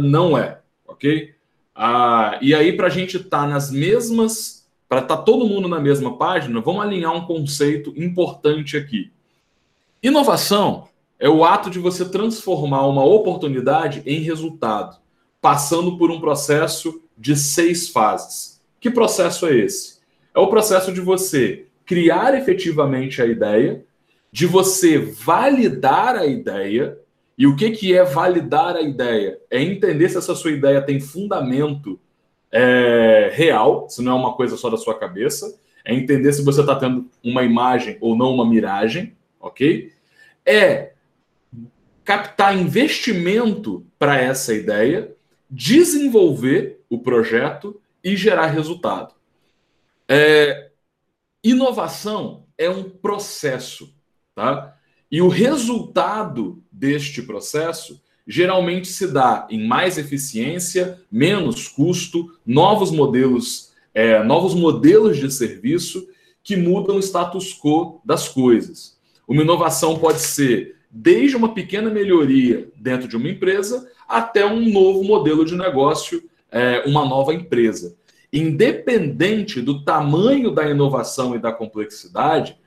não é, ok? Ah, e aí, para a gente estar tá nas mesmas, para estar tá todo mundo na mesma página, vamos alinhar um conceito importante aqui. Inovação é o ato de você transformar uma oportunidade em resultado, passando por um processo de seis fases. Que processo é esse? É o processo de você criar efetivamente a ideia, de você validar a ideia. E o que, que é validar a ideia? É entender se essa sua ideia tem fundamento é, real, se não é uma coisa só da sua cabeça. É entender se você está tendo uma imagem ou não uma miragem, ok? É captar investimento para essa ideia, desenvolver o projeto e gerar resultado. É, inovação é um processo, tá? E o resultado deste processo geralmente se dá em mais eficiência, menos custo, novos modelos, é, novos modelos de serviço que mudam o status quo das coisas. Uma inovação pode ser desde uma pequena melhoria dentro de uma empresa até um novo modelo de negócio, é, uma nova empresa independente do tamanho da inovação e da complexidade,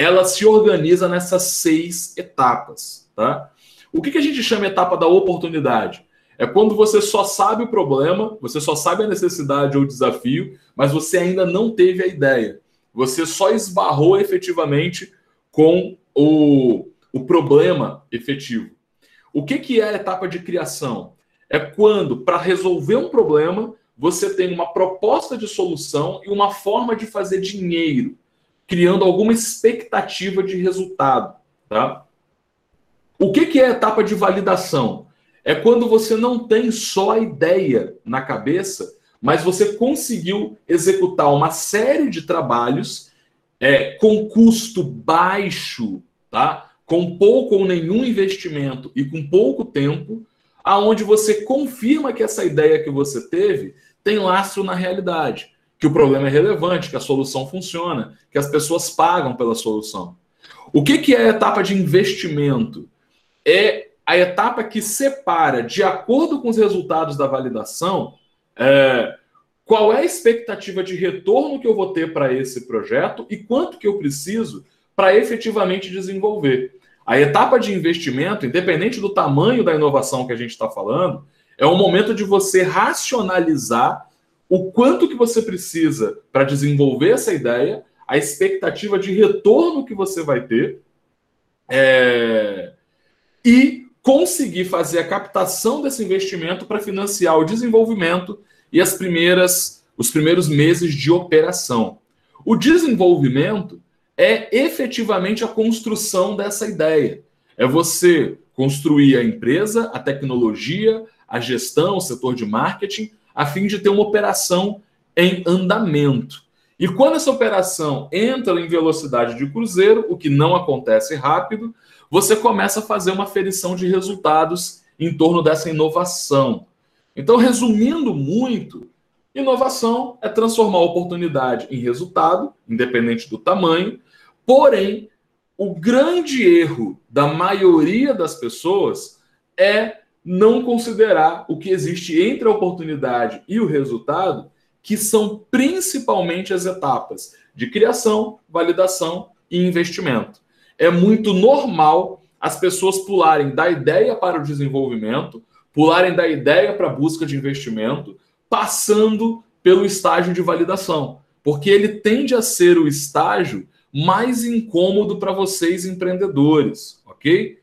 ela se organiza nessas seis etapas. Tá? O que, que a gente chama etapa da oportunidade? É quando você só sabe o problema, você só sabe a necessidade ou o desafio, mas você ainda não teve a ideia. Você só esbarrou efetivamente com o, o problema efetivo. O que, que é a etapa de criação? É quando, para resolver um problema, você tem uma proposta de solução e uma forma de fazer dinheiro, criando alguma expectativa de resultado. Tá? O que, que é a etapa de validação? É quando você não tem só a ideia na cabeça, mas você conseguiu executar uma série de trabalhos é, com custo baixo, tá? com pouco ou nenhum investimento e com pouco tempo, aonde você confirma que essa ideia que você teve tem lastro na realidade, que o problema é relevante, que a solução funciona, que as pessoas pagam pela solução. O que, que é a etapa de investimento? É a etapa que separa, de acordo com os resultados da validação, é, qual é a expectativa de retorno que eu vou ter para esse projeto e quanto que eu preciso para efetivamente desenvolver. A etapa de investimento, independente do tamanho da inovação que a gente está falando, é o momento de você racionalizar o quanto que você precisa para desenvolver essa ideia, a expectativa de retorno que você vai ter é... e conseguir fazer a captação desse investimento para financiar o desenvolvimento e as primeiras os primeiros meses de operação. O desenvolvimento é efetivamente a construção dessa ideia. É você construir a empresa, a tecnologia, a gestão, o setor de marketing, a fim de ter uma operação em andamento. E quando essa operação entra em velocidade de cruzeiro, o que não acontece rápido, você começa a fazer uma ferição de resultados em torno dessa inovação. Então, resumindo muito, inovação é transformar a oportunidade em resultado, independente do tamanho. Porém, o grande erro da maioria das pessoas é não considerar o que existe entre a oportunidade e o resultado, que são principalmente as etapas de criação, validação e investimento. É muito normal as pessoas pularem da ideia para o desenvolvimento, pularem da ideia para a busca de investimento, passando pelo estágio de validação, porque ele tende a ser o estágio mais incômodo para vocês empreendedores, ok?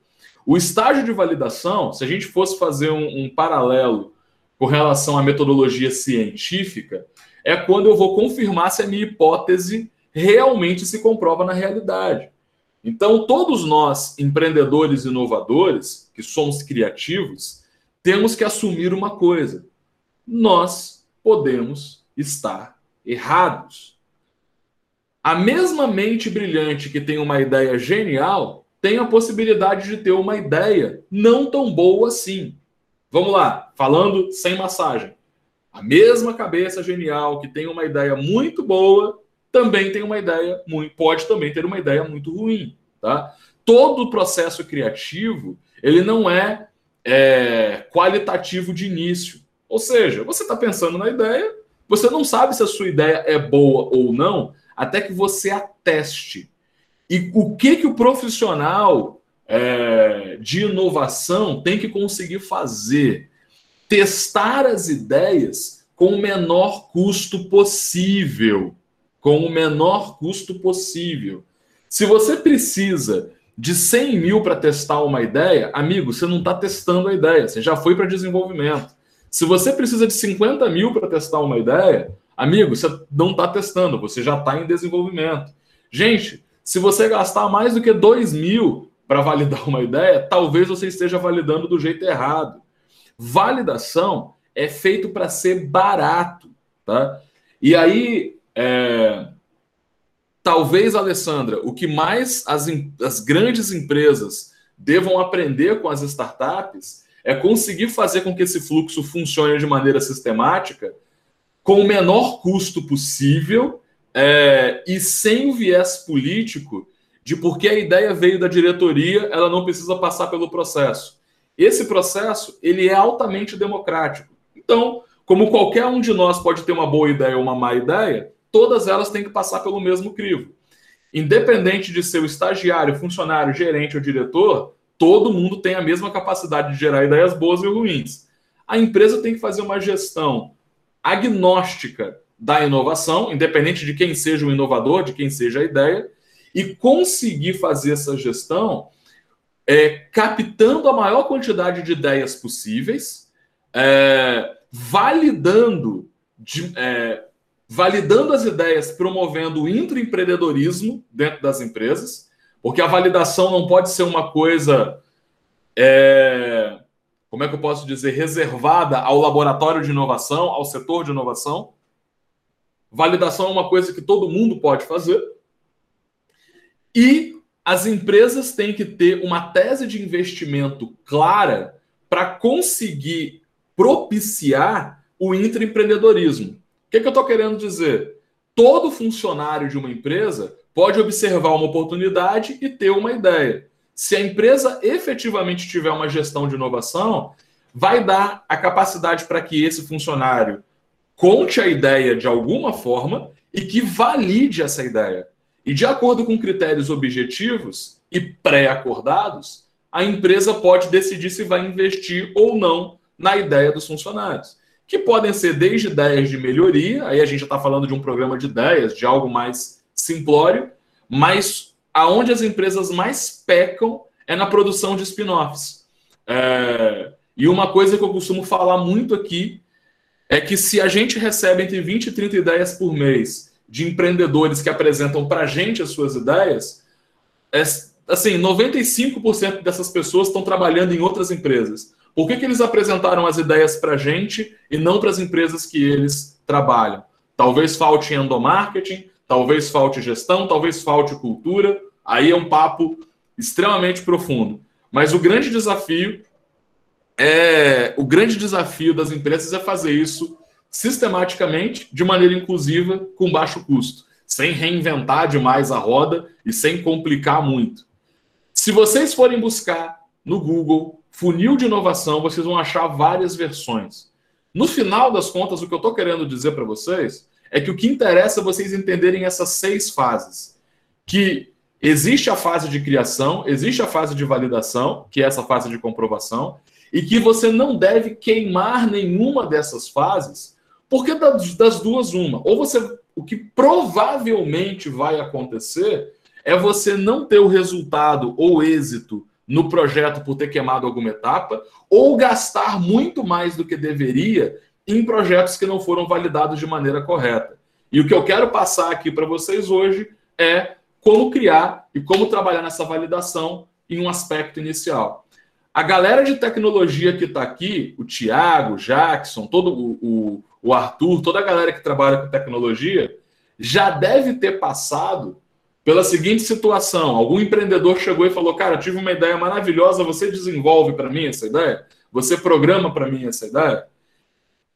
O estágio de validação, se a gente fosse fazer um, um paralelo com relação à metodologia científica, é quando eu vou confirmar se a minha hipótese realmente se comprova na realidade. Então, todos nós, empreendedores inovadores, que somos criativos, temos que assumir uma coisa: nós podemos estar errados. A mesma mente brilhante que tem uma ideia genial tem a possibilidade de ter uma ideia não tão boa assim. Vamos lá, falando sem massagem. A mesma cabeça genial que tem uma ideia muito boa também tem uma ideia muito, pode também ter uma ideia muito ruim, tá? Todo o processo criativo ele não é, é, qualitativo de início. Ou seja, você está pensando na ideia, você não sabe se a sua ideia é boa ou não, até que você ateste. E o que, que o profissional é, de inovação tem que conseguir fazer? Testar as ideias com o menor custo possível. Com o menor custo possível. Se você precisa de 100 mil para testar uma ideia, amigo, você não está testando a ideia, você já foi para desenvolvimento. Se você precisa de 50 mil para testar uma ideia, amigo, você não está testando, você já está em desenvolvimento. Gente, se você gastar mais do que 2 mil para validar uma ideia, talvez você esteja validando do jeito errado. Validação é feito para ser barato, tá? E aí, é, talvez, Alessandra, o que mais as, as grandes empresas devam aprender com as startups é conseguir fazer com que esse fluxo funcione de maneira sistemática, com o menor custo possível é, e sem o viés político de porque a ideia veio da diretoria, ela não precisa passar pelo processo. Esse processo ele é altamente democrático. Então, como qualquer um de nós pode ter uma boa ideia ou uma má ideia, todas elas têm que passar pelo mesmo crivo. Independente de ser o estagiário, funcionário, gerente ou diretor, todo mundo tem a mesma capacidade de gerar ideias boas e ruins. A empresa tem que fazer uma gestão agnóstica da inovação, independente de quem seja o inovador, de quem seja a ideia, e conseguir fazer essa gestão é, captando a maior quantidade de ideias possíveis, é, validando de, é, validando as ideias, promovendo o intraempreendedorismo dentro das empresas, porque a validação não pode ser uma coisa, é, como é que eu posso dizer, reservada ao laboratório de inovação, ao setor de inovação. Validação é uma coisa que todo mundo pode fazer. E as empresas têm que ter uma tese de investimento clara para conseguir propiciar o intraempreendedorismo. O que, que eu estou querendo dizer? Todo funcionário de uma empresa pode observar uma oportunidade e ter uma ideia. Se a empresa efetivamente tiver uma gestão de inovação, vai dar a capacidade para que esse funcionário conte a ideia de alguma forma e que valide essa ideia. E de acordo com critérios objetivos e pré-acordados, a empresa pode decidir se vai investir ou não na ideia dos funcionários que podem ser desde ideias de melhoria, aí a gente está falando de um programa de ideias, de algo mais simplório, mas aonde as empresas mais pecam é na produção de spin-offs. É, e uma coisa que eu costumo falar muito aqui é que se a gente recebe entre 20 e 30 ideias por mês de empreendedores que apresentam para a gente as suas ideias, é, assim, 95% dessas pessoas estão trabalhando em outras empresas. Por que, que eles apresentaram as ideias para a gente e não para as empresas que eles trabalham? Talvez falte endomarketing, talvez falte gestão, talvez falte cultura. Aí é um papo extremamente profundo. Mas o grande desafio é o grande desafio das empresas é fazer isso sistematicamente, de maneira inclusiva, com baixo custo, sem reinventar demais a roda e sem complicar muito. Se vocês forem buscar no Google funil de inovação, vocês vão achar várias versões. No final das contas, o que eu estou querendo dizer para vocês é que o que interessa é vocês entenderem essas seis fases. Que existe a fase de criação, existe a fase de validação, que é essa fase de comprovação, e que você não deve queimar nenhuma dessas fases, porque das duas, uma. Ou você. O que provavelmente vai acontecer é você não ter o resultado ou êxito no projeto por ter queimado alguma etapa, ou gastar muito mais do que deveria em projetos que não foram validados de maneira correta. E o que eu quero passar aqui para vocês hoje é como criar e como trabalhar nessa validação em um aspecto inicial. A galera de tecnologia que está aqui, o Tiago, o Jackson, todo o, o, Arthur, toda a galera que trabalha com tecnologia, já deve ter passado pela seguinte situação: algum empreendedor chegou e falou, cara, tive uma ideia maravilhosa, você desenvolve para mim essa ideia? Você programa para mim essa ideia?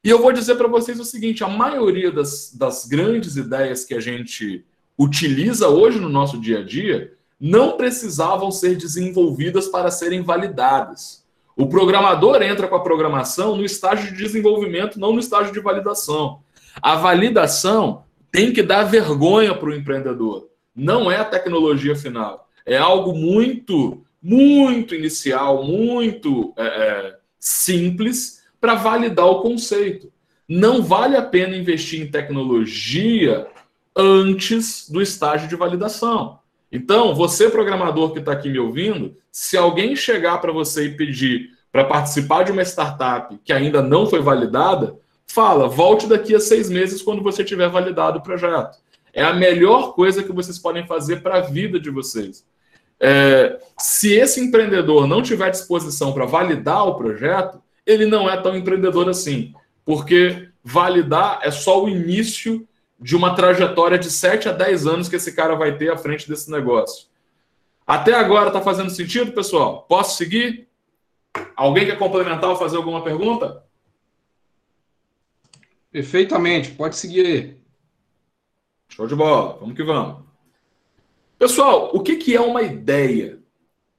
E eu vou dizer para vocês o seguinte: a maioria das, das grandes ideias que a gente utiliza hoje no nosso dia a dia não precisavam ser desenvolvidas para serem validadas. O programador entra com a programação no estágio de desenvolvimento, não no estágio de validação. A validação tem que dar vergonha para o empreendedor. Não é a tecnologia final. É algo muito, muito inicial, muito é, é, simples para validar o conceito. Não vale a pena investir em tecnologia antes do estágio de validação. Então, você, programador que está aqui me ouvindo, se alguém chegar para você e pedir para participar de uma startup que ainda não foi validada, fala, volte daqui a seis meses quando você tiver validado o projeto. É a melhor coisa que vocês podem fazer para a vida de vocês. É, se esse empreendedor não tiver disposição para validar o projeto, ele não é tão empreendedor assim, porque validar é só o início de uma trajetória de 7 a 10 anos que esse cara vai ter à frente desse negócio. Até agora está fazendo sentido, pessoal? Posso seguir? Alguém quer complementar ou fazer alguma pergunta? Perfeitamente, pode seguir. Show de bola, vamos que vamos. Pessoal, o que, que é uma ideia?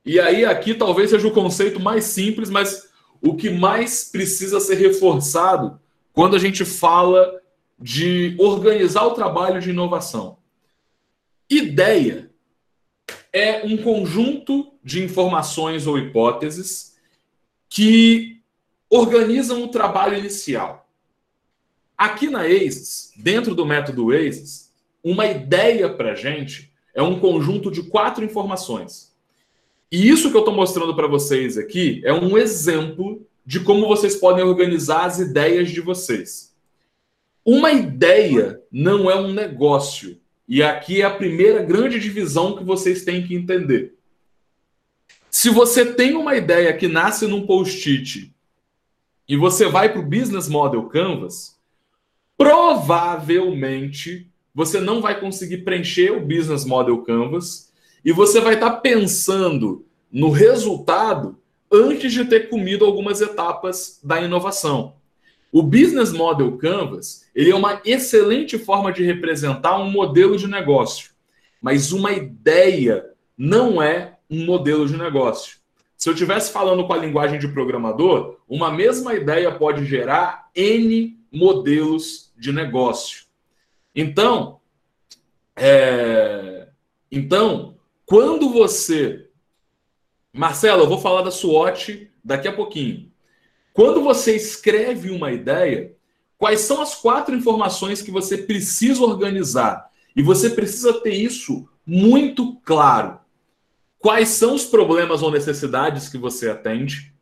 E aí, aqui talvez seja o conceito mais simples, mas o que mais precisa ser reforçado quando a gente fala de organizar o trabalho de inovação. Ideia é um conjunto de informações ou hipóteses que organizam o trabalho inicial. Aqui na ACES, dentro do método ACES, uma ideia para gente é um conjunto de quatro informações. E isso que eu estou mostrando para vocês aqui é um exemplo de como vocês podem organizar as ideias de vocês. Uma ideia não é um negócio. E aqui é a primeira grande divisão que vocês têm que entender. Se você tem uma ideia que nasce num post-it e você vai para o Business Model Canvas, provavelmente você não vai conseguir preencher o Business Model Canvas e você vai estar tá pensando no resultado antes de ter comido algumas etapas da inovação. O Business Model Canvas ele é uma excelente forma de representar um modelo de negócio, mas uma ideia não é um modelo de negócio. Se eu estivesse falando com a linguagem de programador, uma mesma ideia pode gerar N modelos de negócio. Então, é... então, quando você. Marcelo, eu vou falar da SWOT daqui a pouquinho. Quando você escreve uma ideia, quais são as quatro informações que você precisa organizar? E você precisa ter isso muito claro. Quais são os problemas ou necessidades que você atende?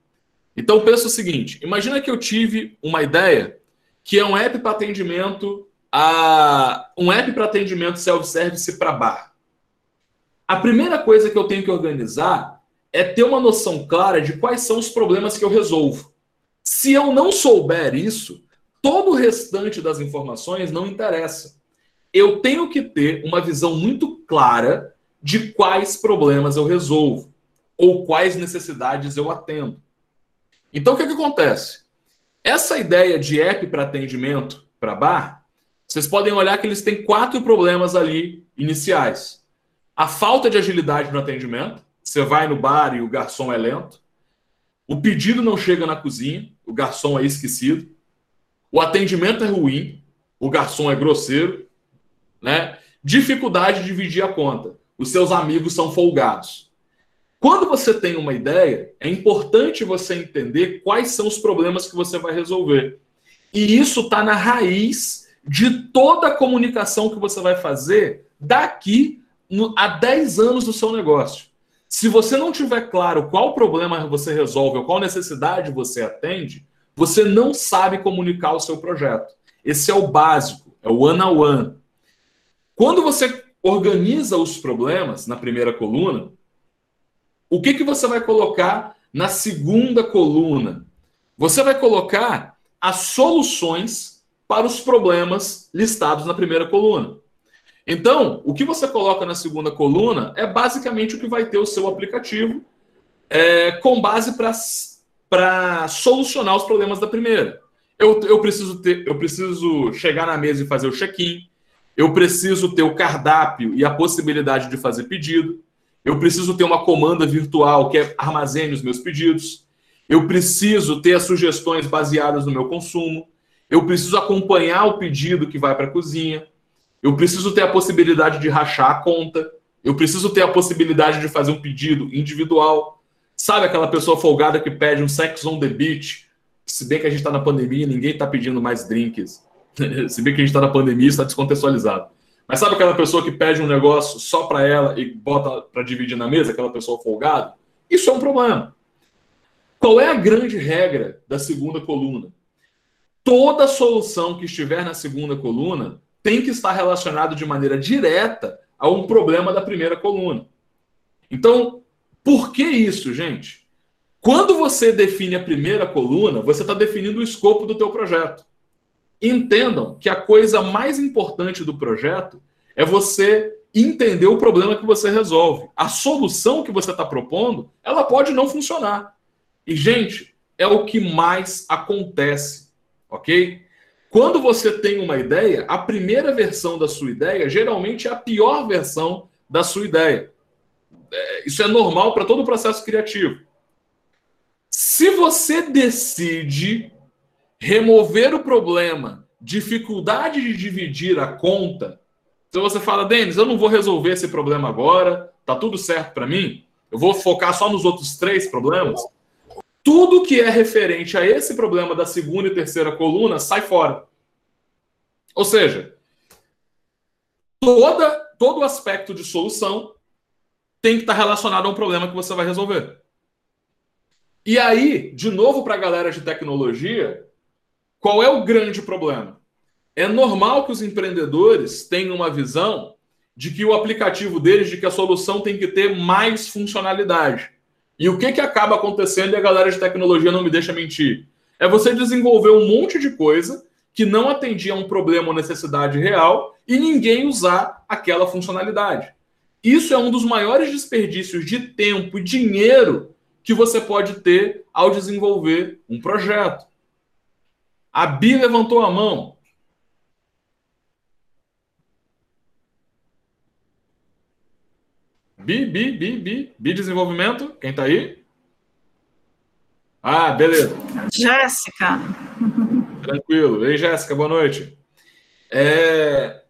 Então pensa o seguinte: imagina que eu tive uma ideia que é um app para atendimento a um app para atendimento self-service para bar. A primeira coisa que eu tenho que organizar é ter uma noção clara de quais são os problemas que eu resolvo. Se eu não souber isso, todo o restante das informações não interessa. Eu tenho que ter uma visão muito clara de quais problemas eu resolvo ou quais necessidades eu atendo. Então, o que, que acontece? Essa ideia de app para atendimento para bar, vocês podem olhar que eles têm quatro problemas ali iniciais. A falta de agilidade no atendimento. Você vai no bar e o garçom é lento. O pedido não chega na cozinha, o garçom é esquecido. O atendimento é ruim, o garçom é grosseiro, né? Dificuldade de dividir a conta. Os seus amigos são folgados. Quando você tem uma ideia, é importante você entender quais são os problemas que você vai resolver. E isso está na raiz de toda a comunicação que você vai fazer daqui a 10 anos do seu negócio. Se você não tiver claro qual problema você resolve ou qual necessidade você atende, você não sabe comunicar o seu projeto. Esse é o básico, é o one on one. Quando você organiza os problemas na primeira coluna, o que, que você vai colocar na segunda coluna? Você vai colocar as soluções para os problemas listados na primeira coluna. Então, o que você coloca na segunda coluna é basicamente o que vai ter o seu aplicativo é, com base para solucionar os problemas da primeira. Eu, eu, preciso ter, eu preciso chegar na mesa e fazer o check-in. Eu preciso ter o cardápio e a possibilidade de fazer pedido. Eu preciso ter uma comanda virtual que armazene os meus pedidos. eu preciso ter as sugestões baseadas no meu consumo, eu preciso acompanhar o pedido que vai para a cozinha, eu preciso ter a possibilidade de rachar a conta, eu preciso ter a possibilidade de fazer um pedido individual. Sabe aquela pessoa folgada que pede um sex on the beach? Se bem que a gente está na pandemia, ninguém está pedindo mais drinks. Se bem que a gente está na pandemia, está descontextualizado. Mas sabe aquela pessoa que pede um negócio só para ela e bota para dividir na mesa, aquela pessoa folgada? Isso é um problema. Qual é a grande regra da segunda coluna? Toda solução que estiver na segunda coluna tem que estar relacionado de maneira direta a um problema da primeira coluna. Então, por que isso, gente? Quando você define a primeira coluna, você está definindo o escopo do teu projeto. Entendam que a coisa mais importante do projeto é você entender o problema que você resolve. A solução que você está propondo, ela pode não funcionar. E, gente, é o que mais acontece, ok? Quando você tem uma ideia, a primeira versão da sua ideia geralmente é a pior versão da sua ideia. É, isso é normal para todo o processo criativo. Se você decide remover o problema, dificuldade de dividir a conta, então você fala, Denis, eu não vou resolver esse problema agora, tá tudo certo para mim, eu vou focar só nos outros três problemas. Tudo que é referente a esse problema da segunda e terceira coluna sai fora. Ou seja, toda, todo aspecto de solução tem que estar relacionado a um problema que você vai resolver. E aí, de novo para a galera de tecnologia, qual é o grande problema? É normal que os empreendedores tenham uma visão de que o aplicativo deles, de que a solução tem que ter mais funcionalidade. E o que, que acaba acontecendo e a galera de tecnologia não me deixa mentir? É você desenvolver um monte de coisa que não atendia a um problema ou necessidade real e ninguém usar aquela funcionalidade. Isso é um dos maiores desperdícios de tempo e dinheiro que você pode ter ao desenvolver um projeto. A Bi levantou a mão. Bi, Bi, Bi, Bi, Bi Desenvolvimento, quem tá aí? Ah, beleza. Jéssica. Tranquilo. Ei, Jéssica, boa noite. É...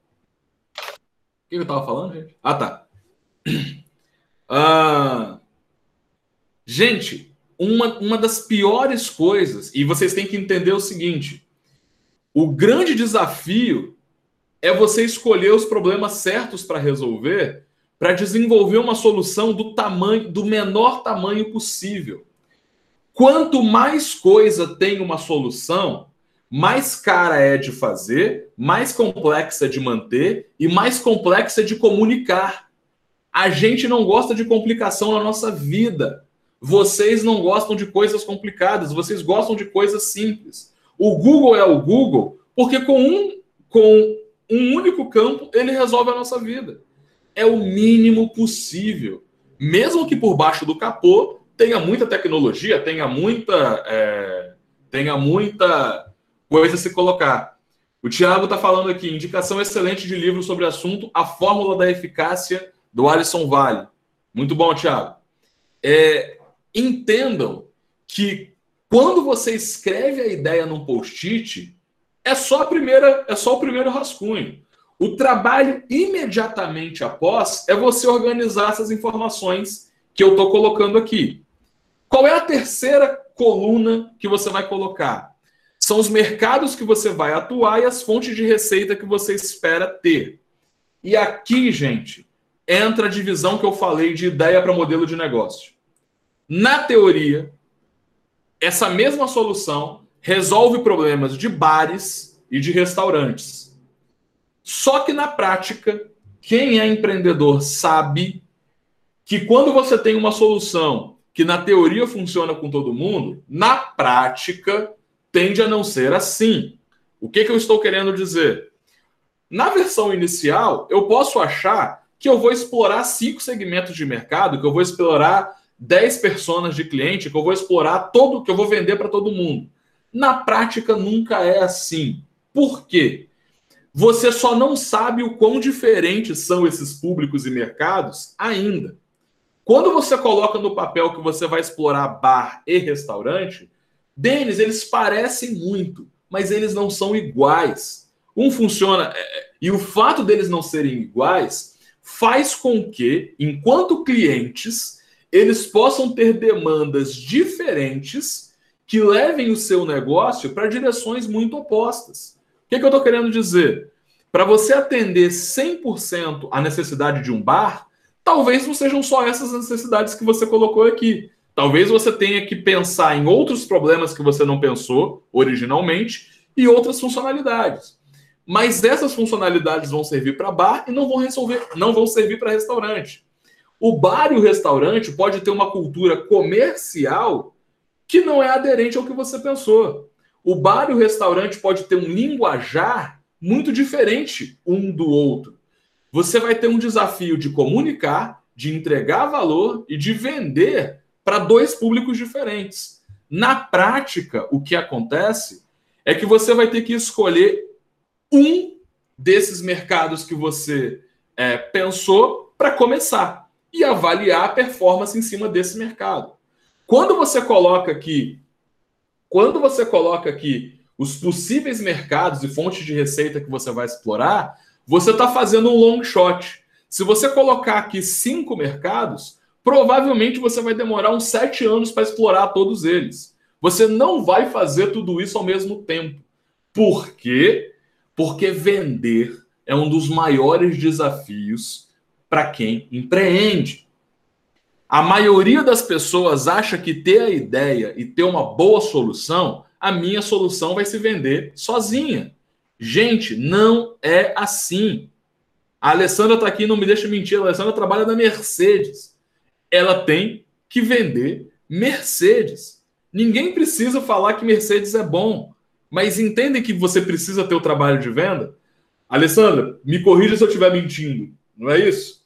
O que eu tava falando, gente? Ah, tá. Ah... Gente, uma, uma das piores coisas, e vocês têm que entender o seguinte: o grande desafio é você escolher os problemas certos para resolver, para desenvolver uma solução do tamanho, do menor tamanho possível. Quanto mais coisa tem uma solução, mais cara é de fazer, mais complexa de manter e mais complexa de comunicar. A gente não gosta de complicação na nossa vida. Vocês não gostam de coisas complicadas, vocês gostam de coisas simples. O Google é o Google porque com um, com um único campo ele resolve a nossa vida. É o mínimo possível. Mesmo que por baixo do capô tenha muita tecnologia, tenha muita, é, tenha muita coisa a se colocar. O Tiago está falando aqui, indicação excelente de livro sobre o assunto, A Fórmula da Eficácia, do Alisson Vale. Muito bom, Tiago. É, entendam que quando você escreve a ideia num post-it, é só a primeira, é só o primeiro rascunho. O trabalho imediatamente após é você organizar essas informações que eu estou colocando aqui. Qual é a terceira coluna que você vai colocar? São os mercados que você vai atuar e as fontes de receita que você espera ter. E aqui, gente, entra a divisão que eu falei de ideia para modelo de negócio. Na teoria, essa mesma solução resolve problemas de bares e de restaurantes. Só que na prática, quem é empreendedor sabe que quando você tem uma solução que na teoria funciona com todo mundo, na prática tende a não ser assim. O que, que eu estou querendo dizer? Na versão inicial, eu posso achar que eu vou explorar cinco segmentos de mercado, que eu vou explorar 10 personas de cliente, que eu vou explorar todo, que eu vou vender para todo mundo. Na prática, nunca é assim. Por quê? Você só não sabe o quão diferentes são esses públicos e mercados ainda. Quando você coloca no papel que você vai explorar bar e restaurante, Denis, eles parecem muito, mas eles não são iguais. Um funciona. É, é, e o fato deles não serem iguais faz com que, enquanto clientes, eles possam ter demandas diferentes que levem o seu negócio para direções muito opostas. Que, que eu estou querendo dizer? Para você atender 100% a necessidade de um bar, talvez não sejam só essas necessidades que você colocou aqui. Talvez você tenha que pensar em outros problemas que você não pensou originalmente e outras funcionalidades. Mas essas funcionalidades vão servir para bar e não vão resolver, não vão servir para restaurante. O bar e o restaurante pode ter uma cultura comercial que não é aderente ao que você pensou. O bar e o restaurante pode ter um linguajar muito diferente um do outro. Você vai ter um desafio de comunicar, de entregar valor e de vender para dois públicos diferentes. Na prática, o que acontece é que você vai ter que escolher um desses mercados que você é, pensou para começar e avaliar a performance em cima desse mercado. Quando você coloca aqui, quando você coloca aqui os possíveis mercados e fontes de receita que você vai explorar, você está fazendo um long shot. Se você colocar aqui cinco mercados, provavelmente você vai demorar uns sete anos para explorar todos eles. Você não vai fazer tudo isso ao mesmo tempo. Por quê? Porque vender é um dos maiores desafios para quem empreende. A maioria das pessoas acha que ter a ideia e ter uma boa solução, a minha solução vai se vender sozinha. Gente, não é assim. A Alessandra está aqui, não me deixa mentir. A Alessandra trabalha na Mercedes. Ela tem que vender Mercedes. Ninguém precisa falar que Mercedes é bom, mas entendem que você precisa ter o trabalho de venda? Alessandra, me corrija se eu estiver mentindo, não é isso?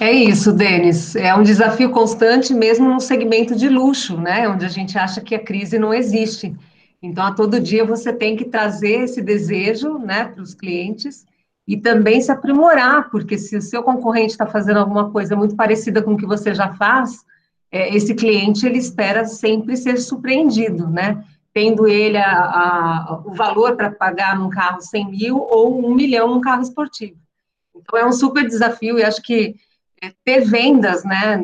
É isso, Denis. É um desafio constante mesmo no segmento de luxo, né? Onde a gente acha que a crise não existe. Então, a todo dia você tem que trazer esse desejo, né, para os clientes e também se aprimorar, porque se o seu concorrente está fazendo alguma coisa muito parecida com o que você já faz, é, esse cliente ele espera sempre ser surpreendido, né? Tendo ele a, a, o valor para pagar num carro 100 mil ou um milhão num carro esportivo. Então, é um super desafio e acho que ter vendas, né,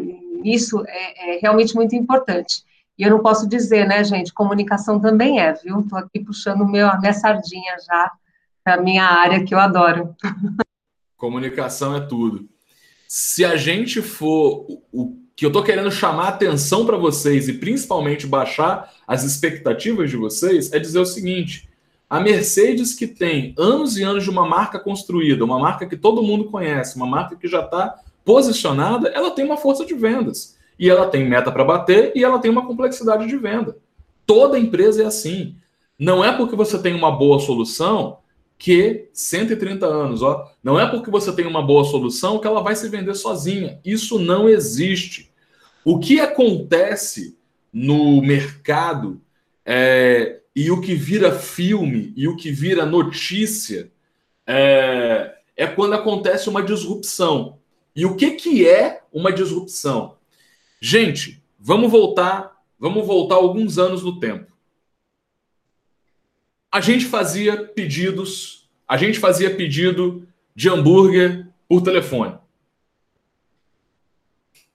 nisso é, é, realmente muito importante. E eu não posso dizer, né, gente, comunicação também é, viu? Estou aqui puxando meu, a minha sardinha já para minha área que eu adoro. Comunicação é tudo. Se a gente for o que eu estou querendo chamar atenção para vocês e principalmente baixar as expectativas de vocês, é dizer o seguinte: a Mercedes, que tem anos e anos de uma marca construída, uma marca que todo mundo conhece, uma marca que já está posicionada, ela tem uma força de vendas. E ela tem meta para bater e ela tem uma complexidade de venda. Toda empresa é assim. Não é porque você tem uma boa solução que 130 anos, ó, não é porque você tem uma boa solução que ela vai se vender sozinha. Isso não existe. O que acontece no mercado é, e o que vira filme e o que vira notícia é, é quando acontece uma disrupção. E o que, que é uma disrupção? Gente, vamos voltar, vamos voltar alguns anos no tempo. A gente fazia pedidos, a gente fazia pedido de hambúrguer por telefone.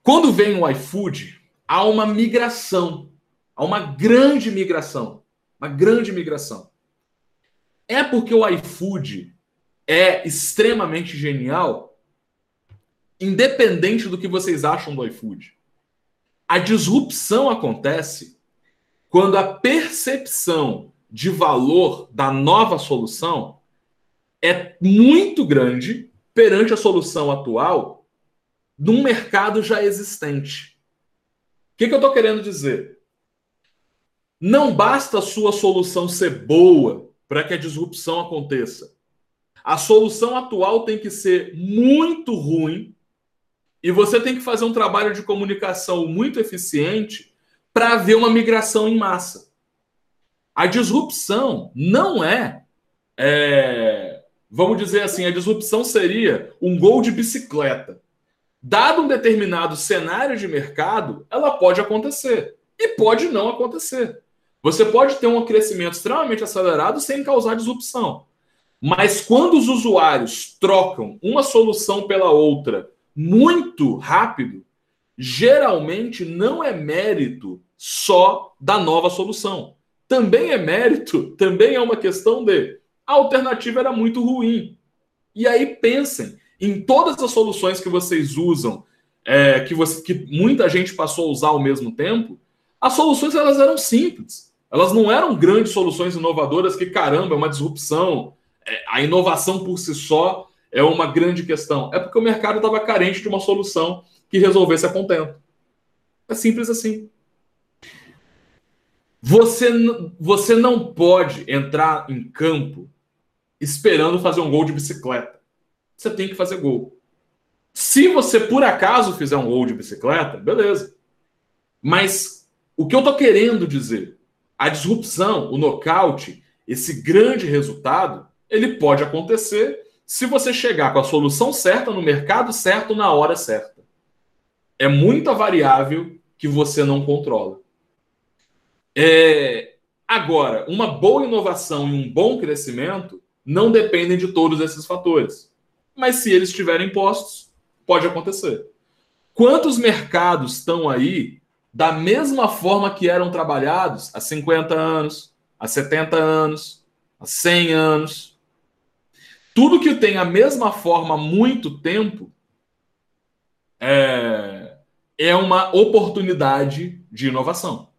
Quando vem o iFood, há uma migração, há uma grande migração, uma grande migração. É porque o iFood é extremamente genial independente do que vocês acham do iFood. A disrupção acontece quando a percepção de valor da nova solução é muito grande perante a solução atual num mercado já existente. O que, que eu estou querendo dizer? Não basta a sua solução ser boa para que a disrupção aconteça. A solução atual tem que ser muito ruim e você tem que fazer um trabalho de comunicação muito eficiente para haver uma migração em massa. A disrupção não é, é vamos dizer assim, a disrupção seria um gol de bicicleta. Dado um determinado cenário de mercado, ela pode acontecer e pode não acontecer. Você pode ter um crescimento extremamente acelerado sem causar disrupção. Mas quando os usuários trocam uma solução pela outra muito rápido, geralmente não é mérito só da nova solução. Também é mérito, também é uma questão de a alternativa era muito ruim. E aí pensem em todas as soluções que vocês usam, é, que, você, que muita gente passou a usar ao mesmo tempo, as soluções elas eram simples. Elas não eram grandes soluções inovadoras que, caramba, é uma disrupção. É, a inovação por si só é uma grande questão. É porque o mercado estava carente de uma solução que resolvesse a contento. É simples assim. Você, você não pode entrar em campo esperando fazer um gol de bicicleta. Você tem que fazer gol. Se você por acaso fizer um gol de bicicleta, beleza. Mas o que eu tô querendo dizer, a disrupção, o nocaute, esse grande resultado, ele pode acontecer se você chegar com a solução certa no mercado certo na hora certa. É muita variável que você não controla. É... Agora, uma boa inovação e um bom crescimento não dependem de todos esses fatores. Mas se eles estiverem postos, pode acontecer. Quantos mercados estão aí da mesma forma que eram trabalhados há 50 anos, há 70 anos, há 100 anos? Tudo que tem a mesma forma há muito tempo é, é uma oportunidade de inovação.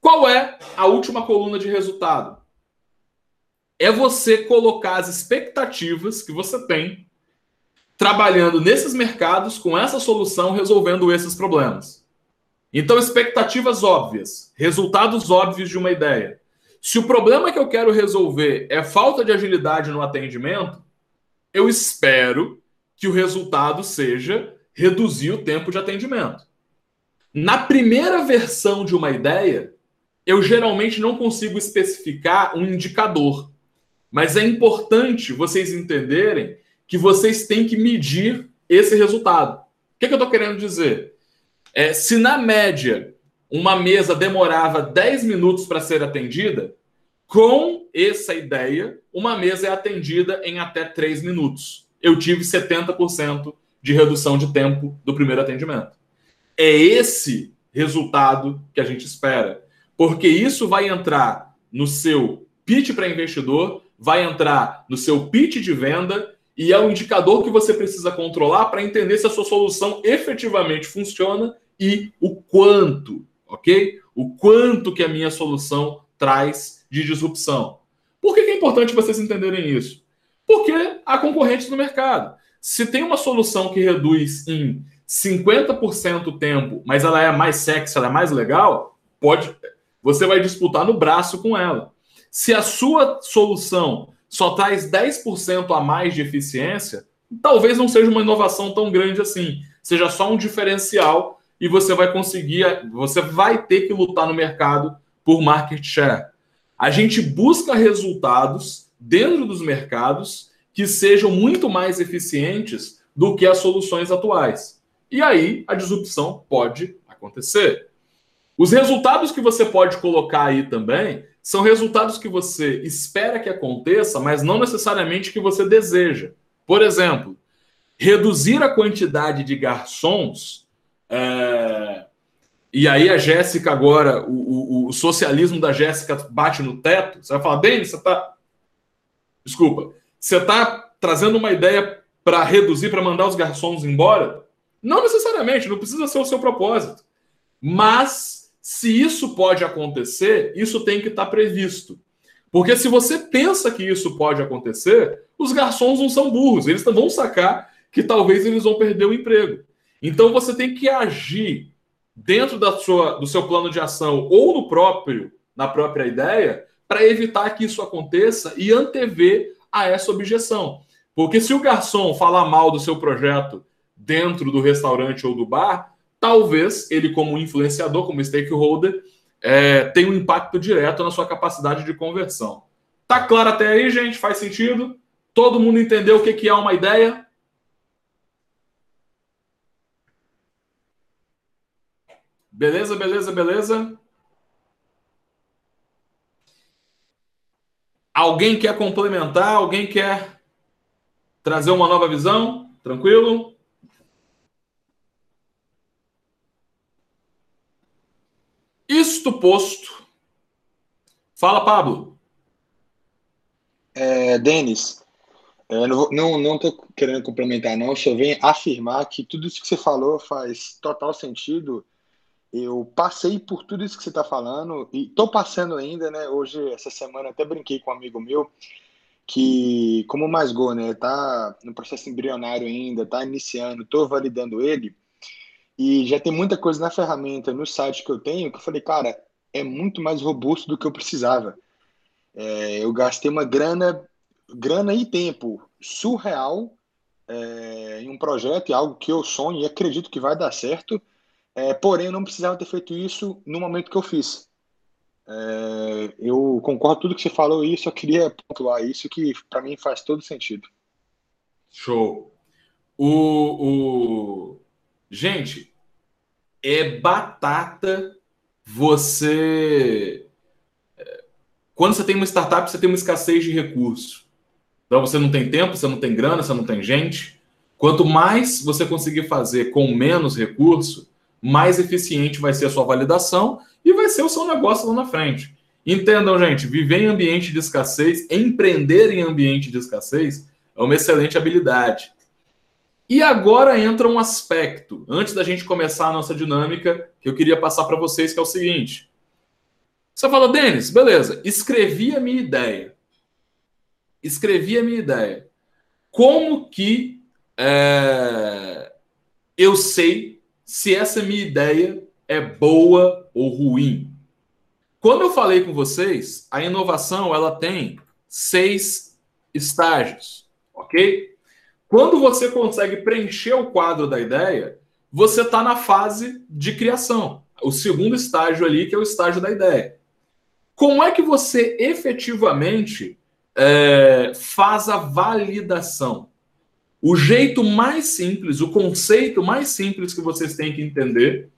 Qual é a última coluna de resultado? é você colocar as expectativas que você tem trabalhando nesses mercados com essa solução, resolvendo esses problemas. Então, expectativas óbvias, resultados óbvios de uma ideia. Se o problema que eu quero resolver é falta de agilidade no atendimento, eu espero que o resultado seja reduzir o tempo de atendimento. Na primeira versão de uma ideia, eu geralmente não consigo especificar um indicador. Mas é importante vocês entenderem que vocês têm que medir esse resultado. O que, que eu estou querendo dizer? É, se na média uma mesa demorava 10 minutos para ser atendida, com essa ideia, uma mesa é atendida em até 3 minutos. Eu tive 70% de redução de tempo do primeiro atendimento. É esse resultado que a gente espera, porque isso vai entrar no seu pitch para investidor vai entrar no seu pitch de venda e é o indicador que você precisa controlar para entender se a sua solução efetivamente funciona e o quanto, ok? O quanto que a minha solução traz de disrupção. Por que é importante vocês entenderem isso? Porque há concorrentes no mercado. Se tem uma solução que reduz em 50% o tempo, mas ela é mais sexy, ela é mais legal, pode, você vai disputar no braço com ela. Se a sua solução só traz 10% a mais de eficiência, talvez não seja uma inovação tão grande assim. Seja só um diferencial e você vai conseguir, você vai ter que lutar no mercado por market share. A gente busca resultados dentro dos mercados que sejam muito mais eficientes do que as soluções atuais. E aí a disrupção pode acontecer. Os resultados que você pode colocar aí também são resultados que você espera que aconteça, mas não necessariamente que você deseja. Por exemplo, reduzir a quantidade de garçons. É... E aí a Jéssica agora, o, o, o, socialismo da Jéssica bate no teto. Você vai falar, Denis, você está. Desculpa. Você está trazendo uma ideia para reduzir, para mandar os garçons embora? Não necessariamente, não precisa ser o seu propósito. Mas se isso pode acontecer, isso tem que estar previsto. Porque se você pensa que isso pode acontecer, os garçons não são burros, eles vão sacar que talvez eles vão perder o emprego. Então você tem que agir dentro da sua, do seu plano de ação ou no próprio, na própria ideia, para evitar que isso aconteça e antever a essa objeção. Porque se o garçom falar mal do seu projeto dentro do restaurante ou do bar, talvez ele, como influenciador, como stakeholder, é, tenha um impacto direto na sua capacidade de conversão. Tá claro até aí, gente? Faz sentido? Todo mundo entendeu o que é uma ideia? Beleza, beleza, beleza? Alguém quer complementar? Alguém quer trazer uma nova visão? Tranquilo? Isto posto. Fala, Pablo. É, Denis, é, não, não, não tô querendo complementar, não. Só venho afirmar que tudo isso que você falou faz total sentido. Eu passei por tudo isso que você está falando e estou passando ainda, né? Hoje, essa semana, até brinquei com um amigo meu que, como Mais Go, né? Tá no processo embrionário ainda, tá iniciando, estou validando ele e já tem muita coisa na ferramenta, no site que eu tenho, que eu falei, cara, é muito mais robusto do que eu precisava. É, eu gastei uma grana, grana e tempo surreal é, em um projeto, e algo que eu sonho e acredito que vai dar certo é, porém, eu não precisava ter feito isso no momento que eu fiz. É, eu concordo com tudo que você falou e só queria pontuar isso que para mim faz todo sentido. Show. O, o... Gente, é batata você. É, quando você tem uma startup, você tem uma escassez de recursos. Então você não tem tempo, você não tem grana, você não tem gente. Quanto mais você conseguir fazer com menos recurso, mais eficiente vai ser a sua validação e vai ser o seu negócio lá na frente. Entendam, gente, viver em ambiente de escassez, empreender em ambiente de escassez é uma excelente habilidade. E agora entra um aspecto, antes da gente começar a nossa dinâmica, que eu queria passar para vocês, que é o seguinte. Você fala, Denis, beleza, escrevi a minha ideia. Escrevi a minha ideia. Como que é, eu sei se essa minha ideia é boa ou ruim. Quando eu falei com vocês, a inovação ela tem seis estágios, ok? Quando você consegue preencher o quadro da ideia, você está na fase de criação, o segundo estágio ali, que é o estágio da ideia. Como é que você efetivamente é, faz a validação? O jeito mais simples, o conceito mais simples que vocês têm que entender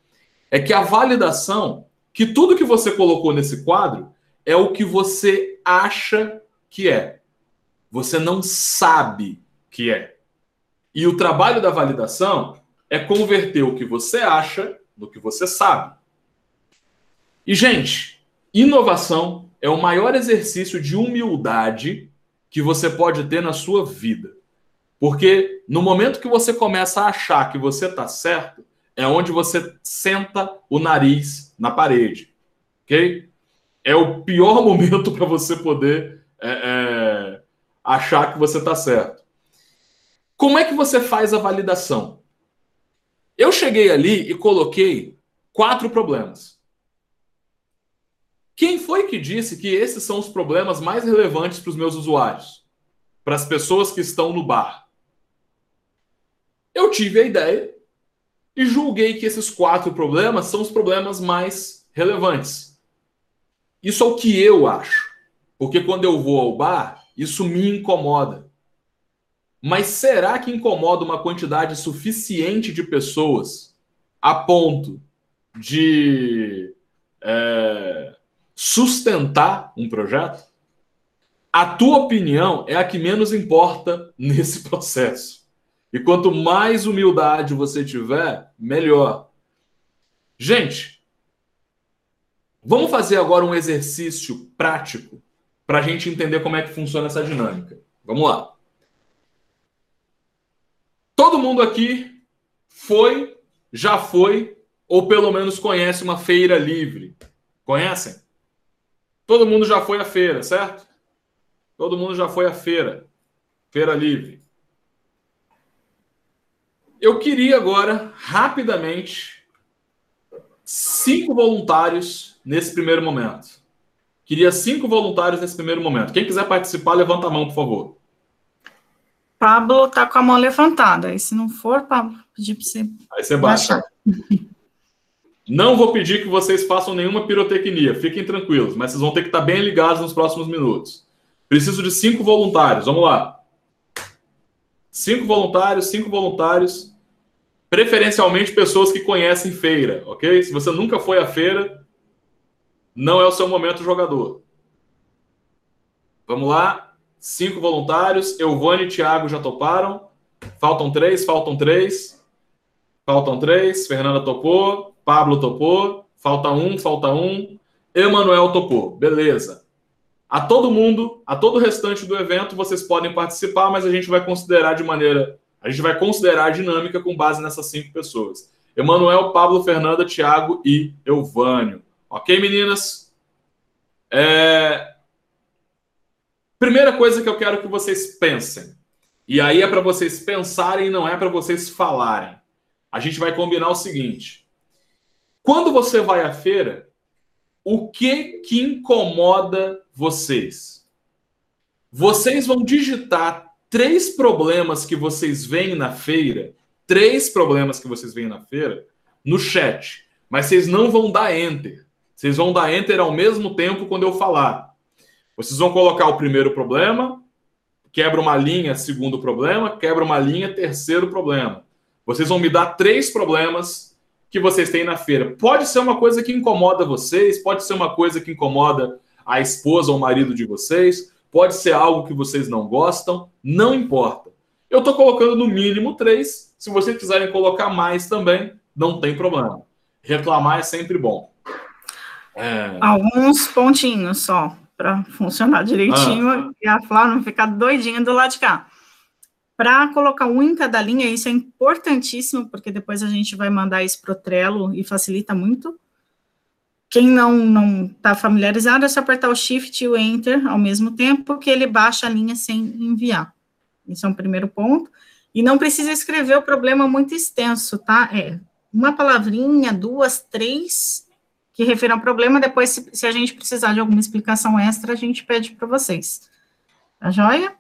é que a validação, que tudo que você colocou nesse quadro é o que você acha que é. Você não sabe que é. E o trabalho da validação é converter o que você acha no que você sabe. E, gente, inovação é o maior exercício de humildade que você pode ter na sua vida. Porque no momento que você começa a achar que você está certo, é onde você senta o nariz na parede. Ok? É o pior momento para você poder é, é, achar que você está certo. Como é que você faz a validação? Eu cheguei ali e coloquei quatro problemas. Quem foi que disse que esses são os problemas mais relevantes para os meus usuários? Para as pessoas que estão no bar? Eu tive a ideia e julguei que esses quatro problemas são os problemas mais relevantes. Isso é o que eu acho. Porque quando eu vou ao bar, isso me incomoda. Mas será que incomoda uma quantidade suficiente de pessoas a ponto de é, sustentar um projeto? A tua opinião é a que menos importa nesse processo. E quanto mais humildade você tiver, melhor. Gente, vamos fazer agora um exercício prático para a gente entender como é que funciona essa dinâmica. Vamos lá. Todo mundo aqui foi, já foi, ou pelo menos conhece uma feira livre. Conhecem? Todo mundo já foi à feira, certo? Todo mundo já foi à feira. Feira livre. Eu queria agora, rapidamente, cinco voluntários nesse primeiro momento. Queria cinco voluntários nesse primeiro momento. Quem quiser participar, levanta a mão, por favor. Pablo tá com a mão levantada. E se não for, Pablo, pedir para você. Aí você baixa. Não vou pedir que vocês façam nenhuma pirotecnia, fiquem tranquilos, mas vocês vão ter que estar bem ligados nos próximos minutos. Preciso de cinco voluntários, vamos lá. Cinco voluntários, cinco voluntários. Preferencialmente pessoas que conhecem feira, ok? Se você nunca foi à feira, não é o seu momento jogador. Vamos lá. Cinco voluntários. Euvane e Thiago já toparam. Faltam três, faltam três. Faltam três. Fernanda topou. Pablo topou. Falta um, falta um. Emanuel topou. Beleza. A todo mundo, a todo o restante do evento, vocês podem participar, mas a gente vai considerar de maneira. A gente vai considerar a dinâmica com base nessas cinco pessoas. Emanuel, Pablo, Fernanda, Thiago e Elvânio. Ok, meninas? É... Primeira coisa que eu quero que vocês pensem. E aí é para vocês pensarem, não é para vocês falarem. A gente vai combinar o seguinte: quando você vai à feira, o que que incomoda vocês? Vocês vão digitar três problemas que vocês veem na feira, três problemas que vocês veem na feira, no chat. Mas vocês não vão dar enter. Vocês vão dar enter ao mesmo tempo quando eu falar. Vocês vão colocar o primeiro problema, quebra uma linha, segundo problema, quebra uma linha, terceiro problema. Vocês vão me dar três problemas que vocês têm na feira. Pode ser uma coisa que incomoda vocês, pode ser uma coisa que incomoda a esposa ou o marido de vocês, pode ser algo que vocês não gostam, não importa. Eu estou colocando no mínimo três. Se vocês quiserem colocar mais também, não tem problema. Reclamar é sempre bom. É... Alguns pontinhos só para funcionar direitinho ah. e a Flá não ficar doidinha do lado de cá. Para colocar um em cada linha, isso é importantíssimo, porque depois a gente vai mandar isso para o Trello e facilita muito. Quem não não está familiarizado, é só apertar o Shift e o Enter ao mesmo tempo, que ele baixa a linha sem enviar. Esse é um primeiro ponto. E não precisa escrever o problema muito extenso, tá? É uma palavrinha, duas, três, que refira ao problema. Depois, se, se, a gente precisar de alguma explicação extra, a gente pede para vocês. Tá joia?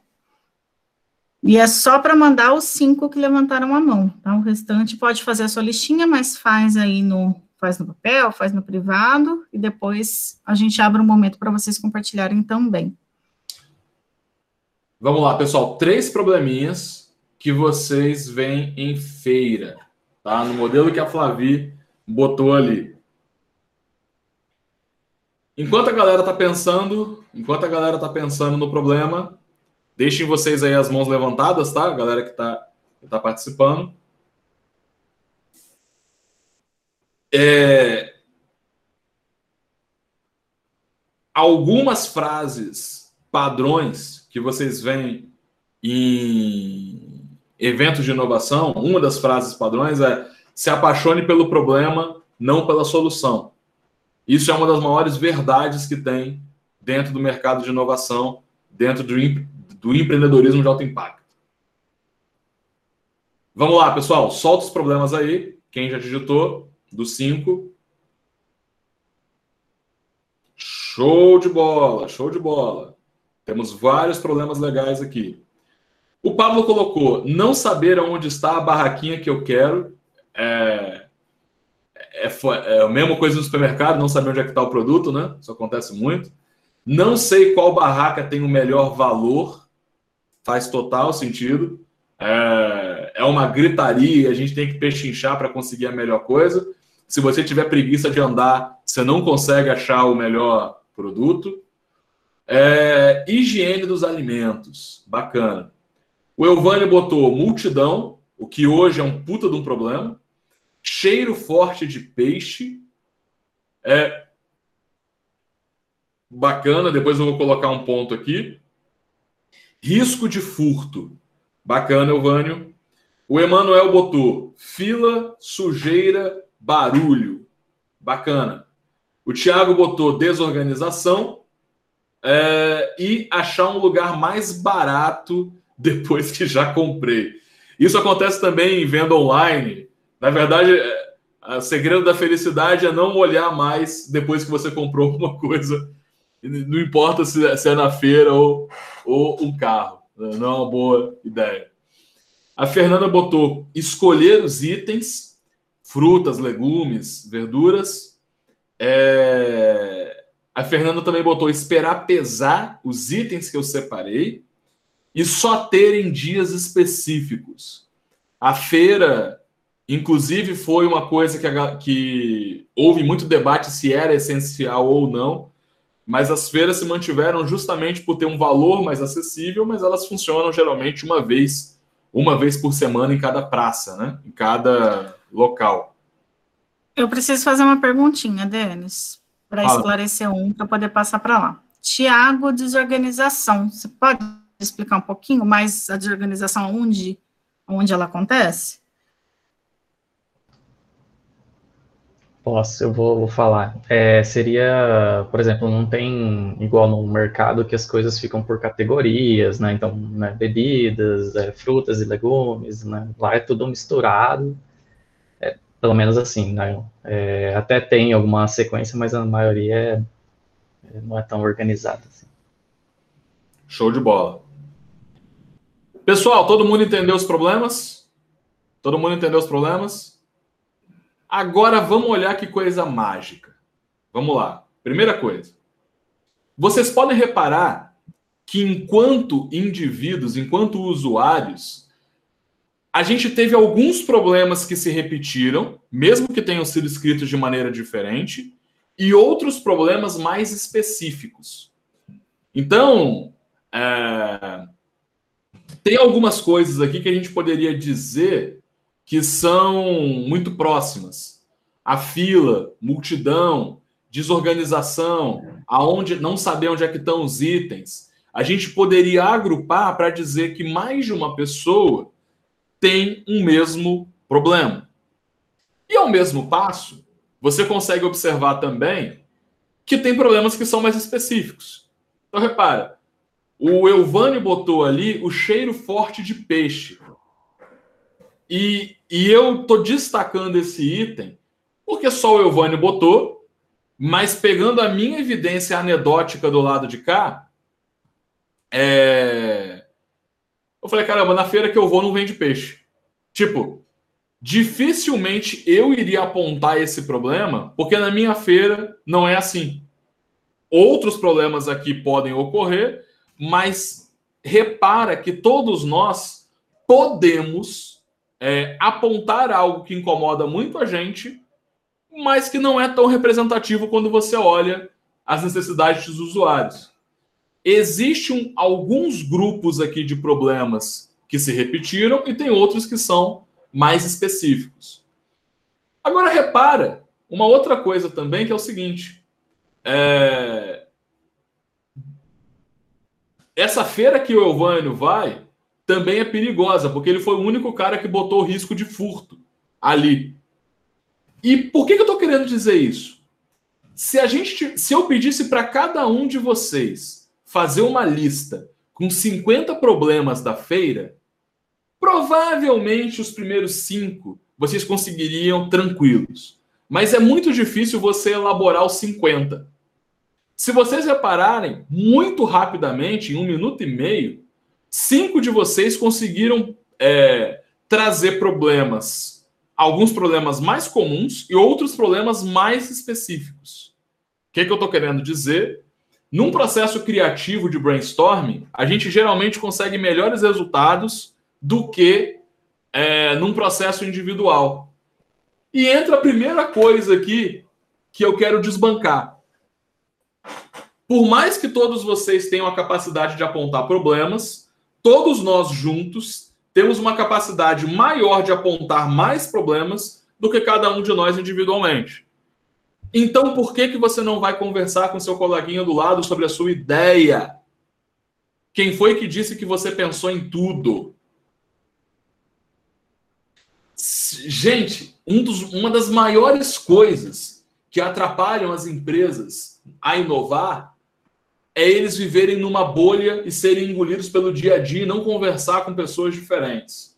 E é só para mandar os cinco que levantaram a mão, tá? O restante pode fazer a sua listinha, mas faz aí no faz no papel, faz no privado e depois a gente abre um momento para vocês compartilharem também. Vamos lá, pessoal, três probleminhas que vocês veem em feira, tá? No modelo que a Flavi botou ali. Enquanto a galera tá pensando, enquanto a galera tá pensando no problema, deixem vocês aí as mãos levantadas, tá? A galera que tá, que tá participando. É... Algumas frases padrões que vocês veem em eventos de inovação, uma das frases padrões é se apaixone pelo problema, não pela solução. Isso é uma das maiores verdades que tem dentro do mercado de inovação, dentro do, do empreendedorismo de alto impacto. Vamos lá, pessoal. Solta os problemas aí. Quem já digitou, dos cinco. Show de bola, show de bola. Temos vários problemas legais aqui. O Pablo colocou: não saber aonde está a barraquinha que eu quero. É, é, é a mesma coisa no supermercado, não saber onde é que está o produto, né? Isso acontece muito. Não sei qual barraca tem o melhor valor, faz total sentido. É, é uma gritaria, a gente tem que pechinchar para conseguir a melhor coisa. Se você tiver preguiça de andar, você não consegue achar o melhor produto. É, higiene dos alimentos, bacana. O Elvânio botou multidão, o que hoje é um puta de um problema cheiro forte de peixe. É bacana, depois eu vou colocar um ponto aqui. Risco de furto. Bacana, Elvânio. O Emanuel botou fila, sujeira, barulho. Bacana. O Thiago botou desorganização é, e achar um lugar mais barato depois que já comprei. Isso acontece também em venda online. Na verdade, é, o segredo da felicidade é não olhar mais depois que você comprou alguma coisa. Não importa se é, na feira ou, ou um carro. Não é uma boa ideia. A Fernanda botou escolher os itens, frutas, legumes, verduras. É... A Fernanda também botou esperar pesar os itens que eu separei. e só terem dias específicos. A feira, inclusive, foi uma coisa que, que houve muito debate se era essencial ou não, mas as feiras se mantiveram justamente por ter um valor mais acessível, mas elas funcionam geralmente uma vez, uma vez por semana em cada praça, né? Em cada local. Eu preciso fazer uma perguntinha, Denis, para esclarecer um, para poder passar para lá. Tiago, desorganização. Você pode explicar um pouquinho mais a desorganização onde, onde ela acontece? Posso, eu vou, vou falar. É, seria, por exemplo, não tem igual no mercado que as coisas ficam por categorias, né? Então, né, bebidas, é, frutas e legumes, né? Lá é tudo misturado, pelo menos assim, né? É, até tem alguma sequência, mas a maioria é, não é tão organizada assim. Show de bola. Pessoal, todo mundo entendeu os problemas? Todo mundo entendeu os problemas? Agora vamos olhar que coisa mágica. Vamos lá. Primeira coisa. Vocês podem reparar que enquanto indivíduos, enquanto usuários, a gente teve alguns problemas que se repetiram, mesmo que tenham sido escritos de maneira diferente, e outros problemas mais específicos. Então, é, tem algumas coisas aqui que a gente poderia dizer que são muito próximas. A fila, multidão, desorganização, aonde não saber onde é que estão os itens. A gente poderia agrupar para dizer que mais de uma pessoa tem um mesmo problema. E ao mesmo passo, você consegue observar também que tem problemas que são mais específicos. Então repara, o Elvânio botou ali o cheiro forte de peixe. E, e eu tô destacando esse item porque só o Elvânio botou, mas pegando a minha evidência anedótica do lado de cá, é... eu falei, caramba, na feira que eu vou não vende peixe. Tipo, dificilmente eu iria apontar esse problema, porque na minha feira não é assim. Outros problemas aqui podem ocorrer, mas repara que todos nós podemos é, apontar algo que incomoda muito a gente, mas que não é tão representativo quando você olha as necessidades dos usuários. Existem alguns grupos aqui de problemas que se repetiram e tem outros que são mais específicos. Agora repara uma outra coisa também que é o seguinte: é, essa feira que o Elvânio vai também é perigosa, porque ele foi o único cara que botou risco de furto ali. E por que, que eu estou querendo dizer isso? Se a gente, se eu pedisse para cada um de vocês fazer uma lista com 50 problemas da feira, provavelmente os primeiros cinco vocês conseguiriam tranquilos. Mas é muito difícil você elaborar os 50. Se vocês repararem, muito rapidamente, em um minuto e meio, cinco de vocês conseguiram é, trazer problemas, alguns problemas mais comuns e outros problemas mais específicos. O que, é que eu estou querendo dizer? Num processo criativo de brainstorming, a gente geralmente consegue melhores resultados do que é, num processo individual. E entra a primeira coisa aqui que eu quero desbancar por mais que todos vocês tenham a capacidade de apontar problemas, todos nós juntos temos uma capacidade maior de apontar mais problemas do que cada um de nós individualmente. Então, por que, que você não vai conversar com seu coleguinha do lado sobre a sua ideia? Quem foi que disse que você pensou em tudo? Gente, um dos, uma das maiores coisas que atrapalham as empresas a inovar é eles viverem numa bolha e serem engolidos pelo dia a dia e não conversar com pessoas diferentes.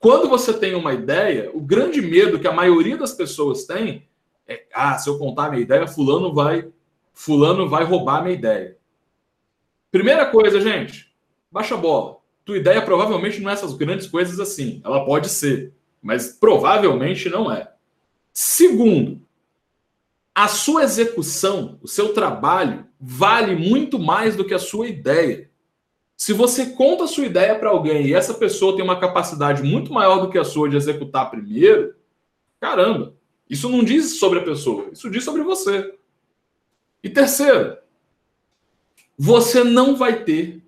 Quando você tem uma ideia, o grande medo que a maioria das pessoas tem é: ah, se eu contar minha ideia, fulano vai, fulano vai roubar minha ideia. Primeira coisa, gente, baixa a bola. Tua ideia provavelmente não é essas grandes coisas assim. Ela pode ser, mas provavelmente não é. Segundo, a sua execução, o seu trabalho, vale muito mais do que a sua ideia. Se você conta a sua ideia para alguém e essa pessoa tem uma capacidade muito maior do que a sua de executar primeiro, caramba, isso não diz sobre a pessoa, isso diz sobre você. E terceiro, você não vai ter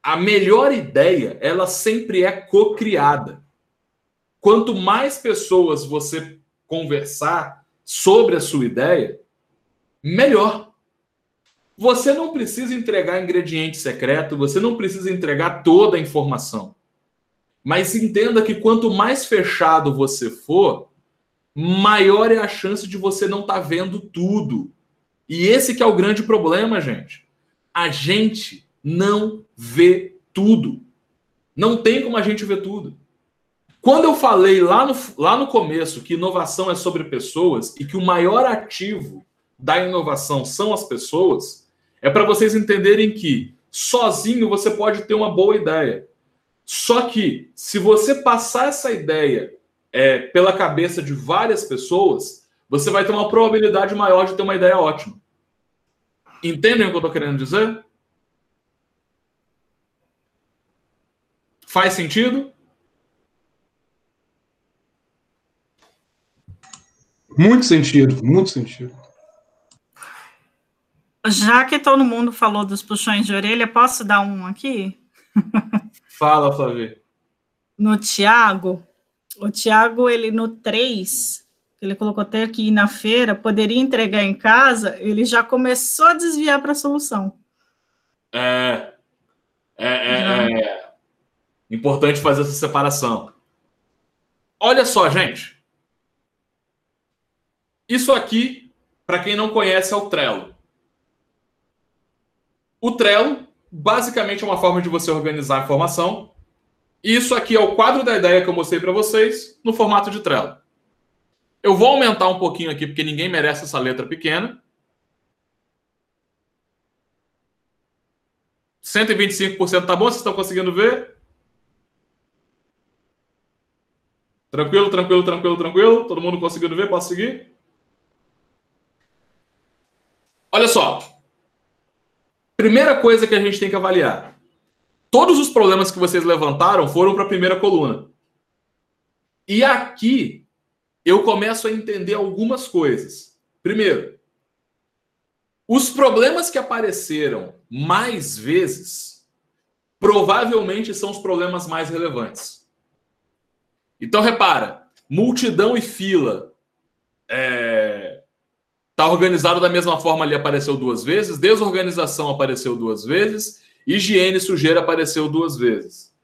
a melhor ideia, ela sempre é co-criada. Quanto mais pessoas você conversar sobre a sua ideia, melhor. Você não precisa entregar ingrediente secreto, você não precisa entregar toda a informação. Mas entenda que quanto mais fechado você for, maior é a chance de você não estar tá vendo tudo. E esse que é o grande problema, gente. A gente não vê tudo. Não tem como a gente ver tudo. Quando eu falei lá no, lá no começo que inovação é sobre pessoas e que o maior ativo da inovação são as pessoas, é para vocês entenderem que sozinho você pode ter uma boa ideia. Só que se você passar essa ideia é, pela cabeça de várias pessoas, você vai ter uma probabilidade maior de ter uma ideia ótima. Entendem o que eu estou querendo dizer? Faz sentido? Muito sentido, muito sentido. Já que todo mundo falou dos puxões de orelha, posso dar um aqui? Fala, Flávio. No Tiago, o Tiago, ele no 3, ele colocou até que ir na feira, poderia entregar em casa, ele já começou a desviar para a solução. É, é, é, é, importante fazer essa separação. Olha só, gente. Isso aqui, para quem não conhece, é o Trello. O Trello, basicamente, é uma forma de você organizar a informação. Isso aqui é o quadro da ideia que eu mostrei para vocês no formato de Trello. Eu vou aumentar um pouquinho aqui, porque ninguém merece essa letra pequena. 125% tá bom? Vocês estão conseguindo ver? Tranquilo, tranquilo, tranquilo, tranquilo? Todo mundo conseguindo ver? Posso seguir? Olha só. Primeira coisa que a gente tem que avaliar. Todos os problemas que vocês levantaram foram para a primeira coluna. E aqui eu começo a entender algumas coisas. Primeiro, os problemas que apareceram mais vezes provavelmente são os problemas mais relevantes. Então repara, multidão e fila é, Está organizado da mesma forma ali apareceu duas vezes, desorganização apareceu duas vezes, higiene e sujeira apareceu duas vezes.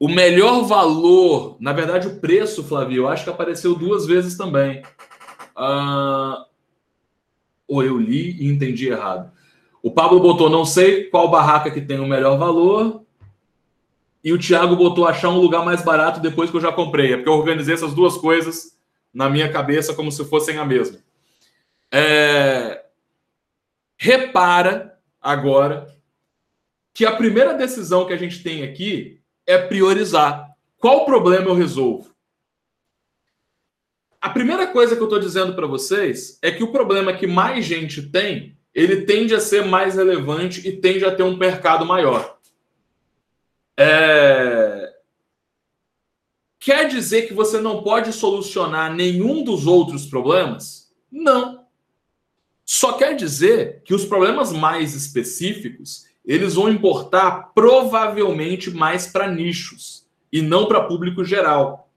O melhor valor, na verdade, o preço, Flavio, eu acho que apareceu duas vezes também. Ah, ou eu li e entendi errado. O Pablo botou, não sei qual barraca que tem o melhor valor. E o Thiago botou achar um lugar mais barato depois que eu já comprei. É porque eu organizei essas duas coisas na minha cabeça como se fossem a mesma. É... Repara agora que a primeira decisão que a gente tem aqui é priorizar. Qual problema eu resolvo? A primeira coisa que eu estou dizendo para vocês é que o problema que mais gente tem, ele tende a ser mais relevante e tende a ter um mercado maior. É... Quer dizer que você não pode solucionar nenhum dos outros problemas? Não. Só quer dizer que os problemas mais específicos eles vão importar provavelmente mais para nichos e não para público geral.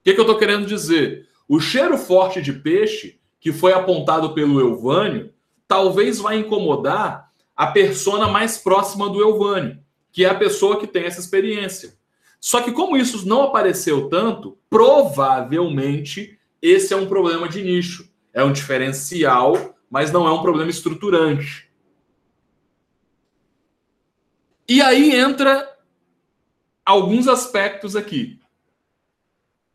O que, que eu estou querendo dizer? O cheiro forte de peixe que foi apontado pelo Elvânio talvez vai incomodar a persona mais próxima do Elvânio, que é a pessoa que tem essa experiência. Só que como isso não apareceu tanto, provavelmente esse é um problema de nicho, é um diferencial mas não é um problema estruturante. E aí entra alguns aspectos aqui.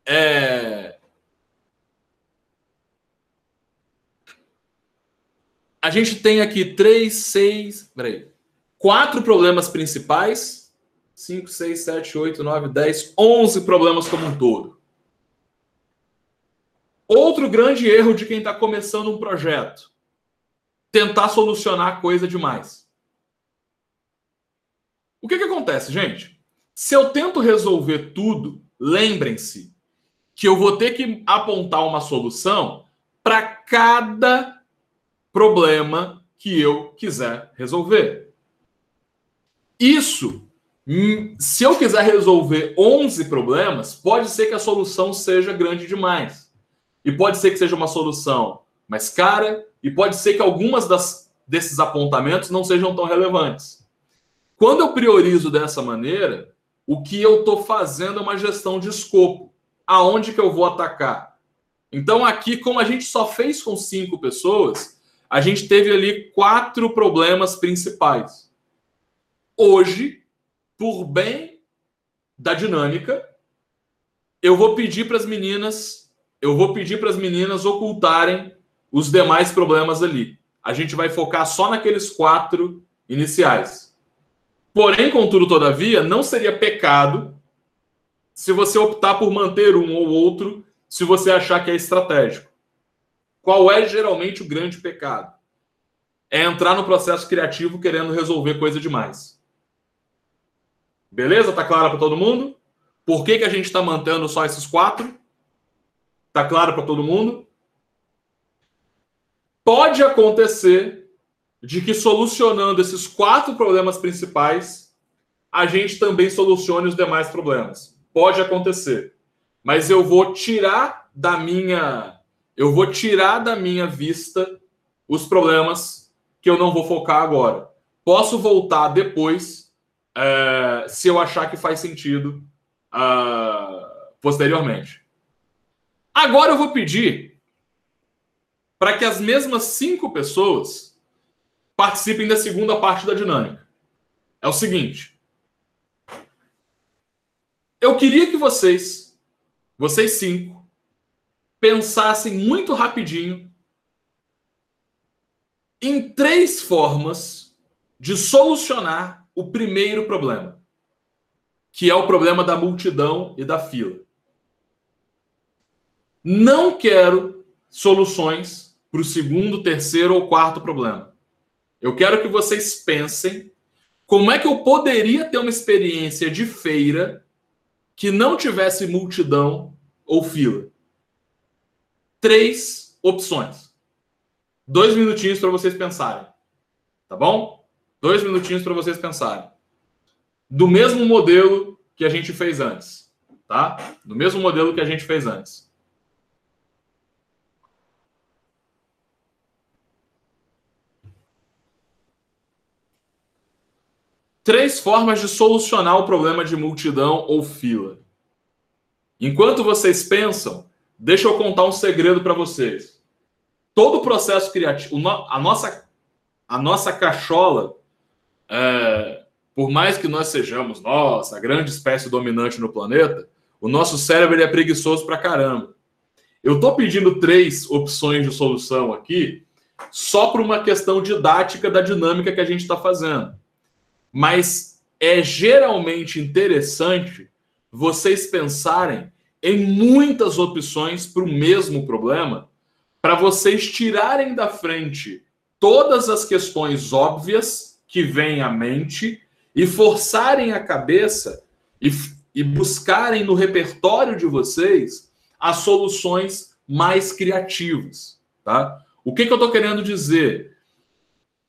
É... A gente tem aqui três, seis, peraí, quatro problemas principais, cinco, seis, sete, oito, nove, dez, onze problemas como um todo. Outro grande erro de quem está começando um projeto tentar solucionar coisa demais. O que, que acontece, gente? Se eu tento resolver tudo, lembrem-se que eu vou ter que apontar uma solução para cada problema que eu quiser resolver. Isso, hum, se eu quiser resolver 11 problemas, pode ser que a solução seja grande demais. E pode ser que seja uma solução mais cara, e pode ser que algumas das, desses apontamentos não sejam tão relevantes. Quando eu priorizo dessa maneira, o que eu estou fazendo é uma gestão de escopo. Aonde que eu vou atacar? Então, aqui, como a gente só fez com cinco pessoas, a gente teve ali quatro problemas principais. Hoje, por bem da dinâmica, eu vou pedir para as meninas, eu vou pedir para as meninas ocultarem os demais problemas ali. A gente vai focar só naqueles quatro iniciais. Porém, contudo, todavia, não seria pecado se você optar por manter um ou outro, se você achar que é estratégico. Qual é geralmente o grande pecado? É entrar no processo criativo querendo resolver coisa demais. Beleza? Tá claro para todo mundo? Por que, que a gente está mantendo só esses quatro? Tá claro para todo mundo? Pode acontecer de que solucionando esses quatro problemas principais, a gente também solucione os demais problemas. Pode acontecer. Mas eu vou tirar da minha eu vou tirar da minha vista os problemas que eu não vou focar agora. Posso voltar depois, é, se eu achar que faz sentido uh, posteriormente. Agora eu vou pedir para que as mesmas cinco pessoas participem da segunda parte da dinâmica. É o seguinte. Eu queria que vocês, vocês cinco, pensassem muito rapidinho em três formas de solucionar o primeiro problema, que é o problema da multidão e da fila. Não quero soluções para o segundo, terceiro ou quarto problema. Eu quero que vocês pensem como é que eu poderia ter uma experiência de feira que não tivesse multidão ou fila. Três opções. Dois minutinhos para vocês pensarem. Tá bom? Dois minutinhos para vocês pensarem. Do mesmo modelo que a gente fez antes. Tá? Do mesmo modelo que a gente fez antes. Três formas de solucionar o problema de multidão ou fila. Enquanto vocês pensam, deixa eu contar um segredo para vocês todo o processo criativo, a nossa, a nossa cachola, é, por mais que nós sejamos, nós, a grande espécie dominante no planeta, o nosso cérebro é preguiçoso pra caramba. Eu estou pedindo três opções de solução aqui, só por uma questão didática da dinâmica que a gente está fazendo. Mas é geralmente interessante vocês pensarem em muitas opções para o mesmo problema para vocês tirarem da frente todas as questões óbvias que vêm à mente e forçarem a cabeça e, e buscarem no repertório de vocês as soluções mais criativas, tá? O que, que eu estou querendo dizer?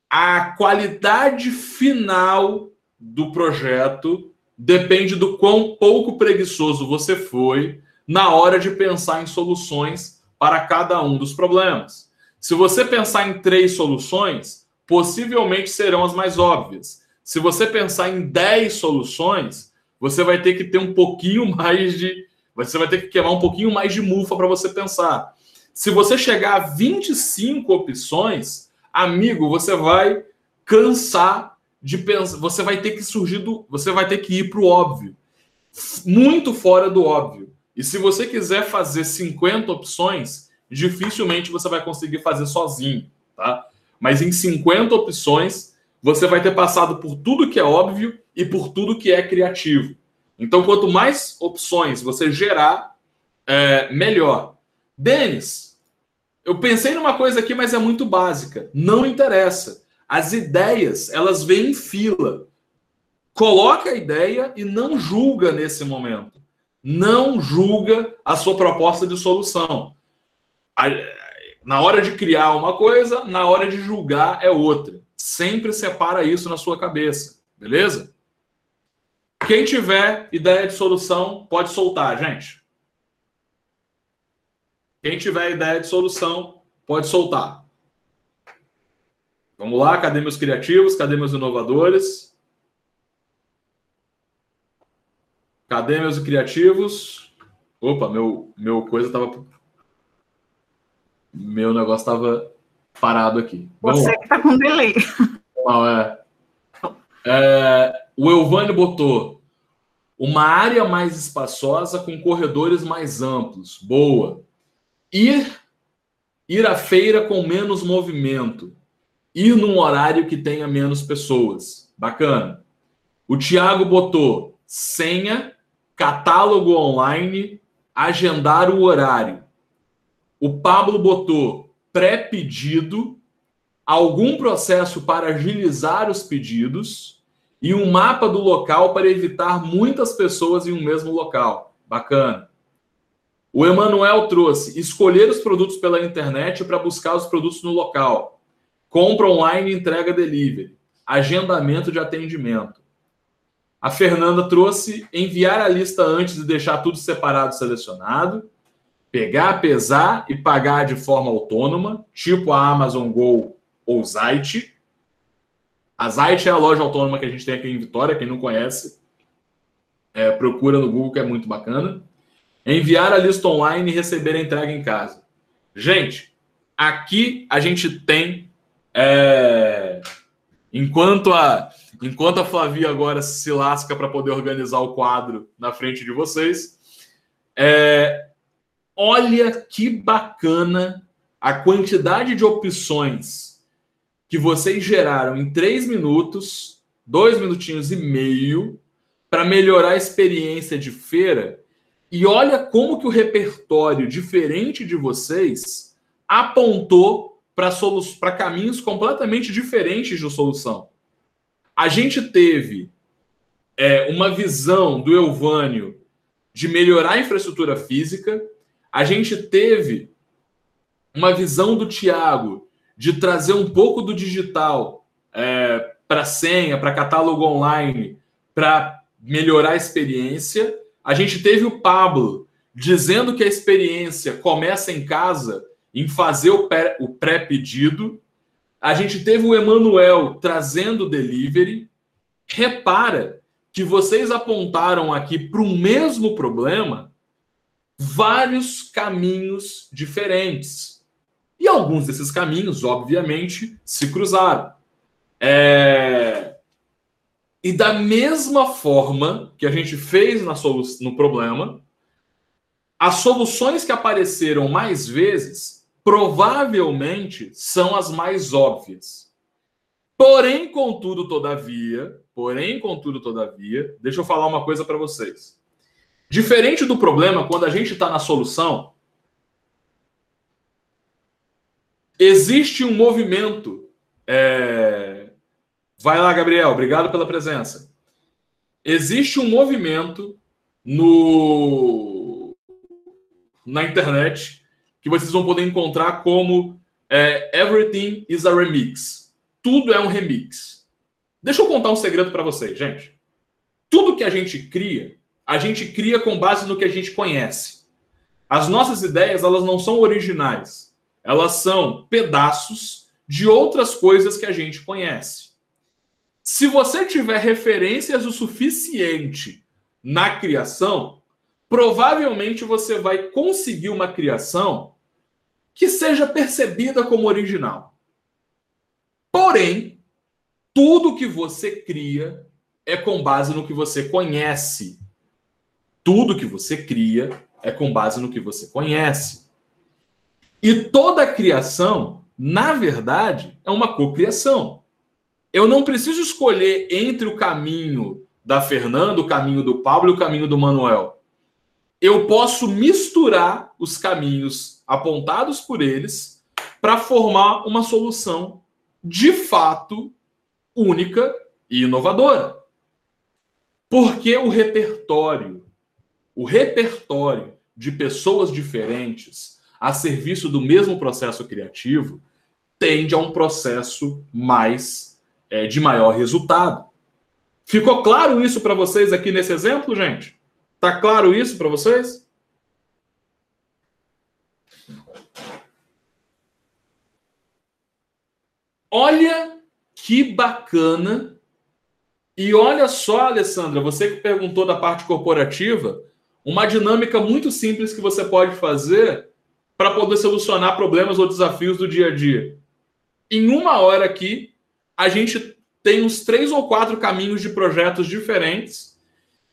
A qualidade final do projeto depende do quão pouco preguiçoso você foi na hora de pensar em soluções para cada um dos problemas. Se você pensar em três soluções, possivelmente serão as mais óbvias. Se você pensar em dez soluções, você vai ter que ter um pouquinho mais de. Você vai ter que queimar um pouquinho mais de mufa para você pensar. Se você chegar a 25 opções, amigo, você vai cansar de pensar. Você vai ter que surgir do. Você vai ter que ir para o óbvio. Muito fora do óbvio. E se você quiser fazer 50 opções, dificilmente você vai conseguir fazer sozinho, tá? Mas em 50 opções, você vai ter passado por tudo que é óbvio e por tudo que é criativo. Então, quanto mais opções você gerar, é, melhor. Denis, eu pensei numa coisa aqui, mas é muito básica. Não interessa. As ideias, elas vêm em fila. coloca a ideia e não julga nesse momento. Não julga a sua proposta de solução. Na hora de criar uma coisa, na hora de julgar é outra. Sempre separa isso na sua cabeça, beleza? Quem tiver ideia de solução, pode soltar, gente. Quem tiver ideia de solução, pode soltar. Vamos lá, cadê meus criativos? Cadê meus inovadores? Cadê meus criativos? Opa, meu, meu coisa tava. Meu negócio tava parado aqui. Você que tá com delay. Não, é. é. O Elvânio botou uma área mais espaçosa com corredores mais amplos. Boa. Ir, ir à feira com menos movimento. Ir num horário que tenha menos pessoas. Bacana. O Tiago botou senha, catálogo online, agendar o horário. O Pablo botou pré-pedido, algum processo para agilizar os pedidos e um mapa do local para evitar muitas pessoas em um mesmo local. Bacana. O Emanuel trouxe escolher os produtos pela internet para buscar os produtos no local. Compra online, entrega delivery. Agendamento de atendimento. A Fernanda trouxe enviar a lista antes de deixar tudo separado selecionado. Pegar, pesar e pagar de forma autônoma, tipo a Amazon Go ou Zite a Zite é a loja autônoma que a gente tem aqui em Vitória, quem não conhece, é, procura no Google que é muito bacana. Enviar a lista online e receber a entrega em casa. Gente, aqui a gente tem. É, enquanto a enquanto a Flavia agora se lasca para poder organizar o quadro na frente de vocês, é, olha que bacana a quantidade de opções que vocês geraram em três minutos, dois minutinhos e meio, para melhorar a experiência de feira. E olha como que o repertório diferente de vocês apontou para caminhos completamente diferentes de solução. A gente teve é, uma visão do Elvânio de melhorar a infraestrutura física, a gente teve uma visão do Tiago de trazer um pouco do digital é, para senha, para catálogo online, para melhorar a experiência. A gente teve o Pablo dizendo que a experiência começa em casa, em fazer o pré-pedido. A gente teve o Emanuel trazendo o delivery. Repara que vocês apontaram aqui para o mesmo problema vários caminhos diferentes. E alguns desses caminhos, obviamente, se cruzaram. É... E da mesma forma que a gente fez na no problema, as soluções que apareceram mais vezes provavelmente são as mais óbvias. Porém, contudo, todavia, porém, contudo, todavia, deixa eu falar uma coisa para vocês. Diferente do problema, quando a gente está na solução, Existe um movimento. É... Vai lá, Gabriel, obrigado pela presença. Existe um movimento no na internet que vocês vão poder encontrar como é, Everything is a Remix. Tudo é um remix. Deixa eu contar um segredo para vocês, gente. Tudo que a gente cria, a gente cria com base no que a gente conhece. As nossas ideias, elas não são originais elas são pedaços de outras coisas que a gente conhece. Se você tiver referências o suficiente na criação, provavelmente você vai conseguir uma criação que seja percebida como original. Porém, tudo que você cria é com base no que você conhece. Tudo que você cria é com base no que você conhece. E toda criação, na verdade, é uma cocriação. Eu não preciso escolher entre o caminho da Fernanda, o caminho do Pablo e o caminho do Manuel. Eu posso misturar os caminhos apontados por eles para formar uma solução de fato única e inovadora. Porque o repertório, o repertório de pessoas diferentes a serviço do mesmo processo criativo tende a um processo mais é, de maior resultado. Ficou claro isso para vocês aqui nesse exemplo, gente? Tá claro isso para vocês? Olha que bacana. E olha só, Alessandra, você que perguntou da parte corporativa, uma dinâmica muito simples que você pode fazer para poder solucionar problemas ou desafios do dia a dia. Em uma hora aqui, a gente tem uns três ou quatro caminhos de projetos diferentes.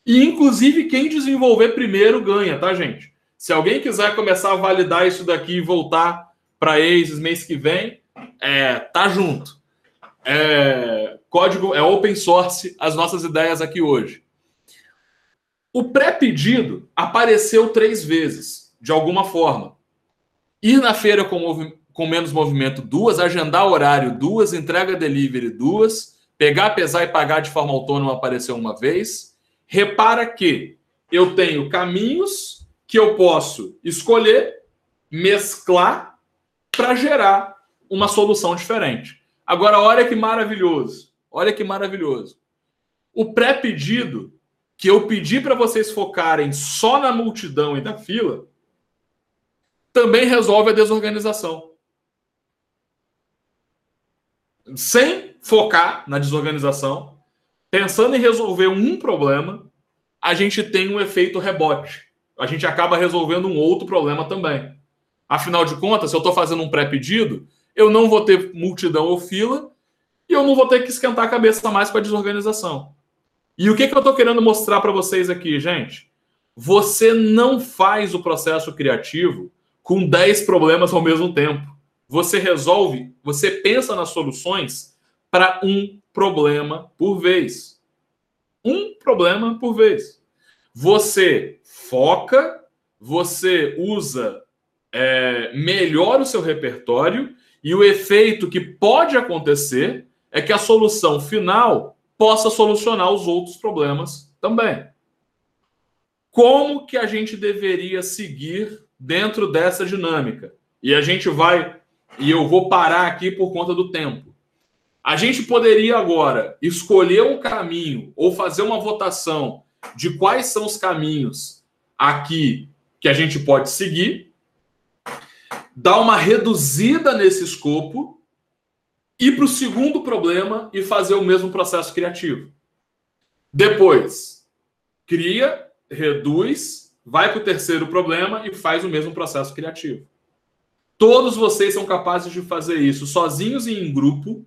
E, inclusive, quem desenvolver primeiro ganha, tá, gente? Se alguém quiser começar a validar isso daqui e voltar para ex mês que vem, é, tá junto. É, código é open source as nossas ideias aqui hoje. O pré-pedido apareceu três vezes, de alguma forma. Ir na feira com, com menos movimento, duas, agendar horário, duas, entrega delivery, duas, pegar, pesar e pagar de forma autônoma apareceu uma vez. Repara que eu tenho caminhos que eu posso escolher, mesclar para gerar uma solução diferente. Agora, olha que maravilhoso. Olha que maravilhoso. O pré-pedido que eu pedi para vocês focarem só na multidão e na fila também resolve a desorganização. Sem focar na desorganização, pensando em resolver um problema, a gente tem um efeito rebote. A gente acaba resolvendo um outro problema também. Afinal de contas, se eu estou fazendo um pré-pedido, eu não vou ter multidão ou fila e eu não vou ter que esquentar a cabeça mais com a desorganização. E o que, que eu estou querendo mostrar para vocês aqui, gente? Você não faz o processo criativo com 10 problemas ao mesmo tempo. Você resolve, você pensa nas soluções para um problema por vez. Um problema por vez. Você foca, você usa é, melhor o seu repertório e o efeito que pode acontecer é que a solução final possa solucionar os outros problemas também. Como que a gente deveria seguir dentro dessa dinâmica? E a gente vai, e eu vou parar aqui por conta do tempo. A gente poderia agora escolher um caminho ou fazer uma votação de quais são os caminhos aqui que a gente pode seguir dar uma reduzida nesse escopo, ir para o segundo problema e fazer o mesmo processo criativo. Depois, cria, reduz, vai para o terceiro problema e faz o mesmo processo criativo. Todos vocês são capazes de fazer isso sozinhos e em grupo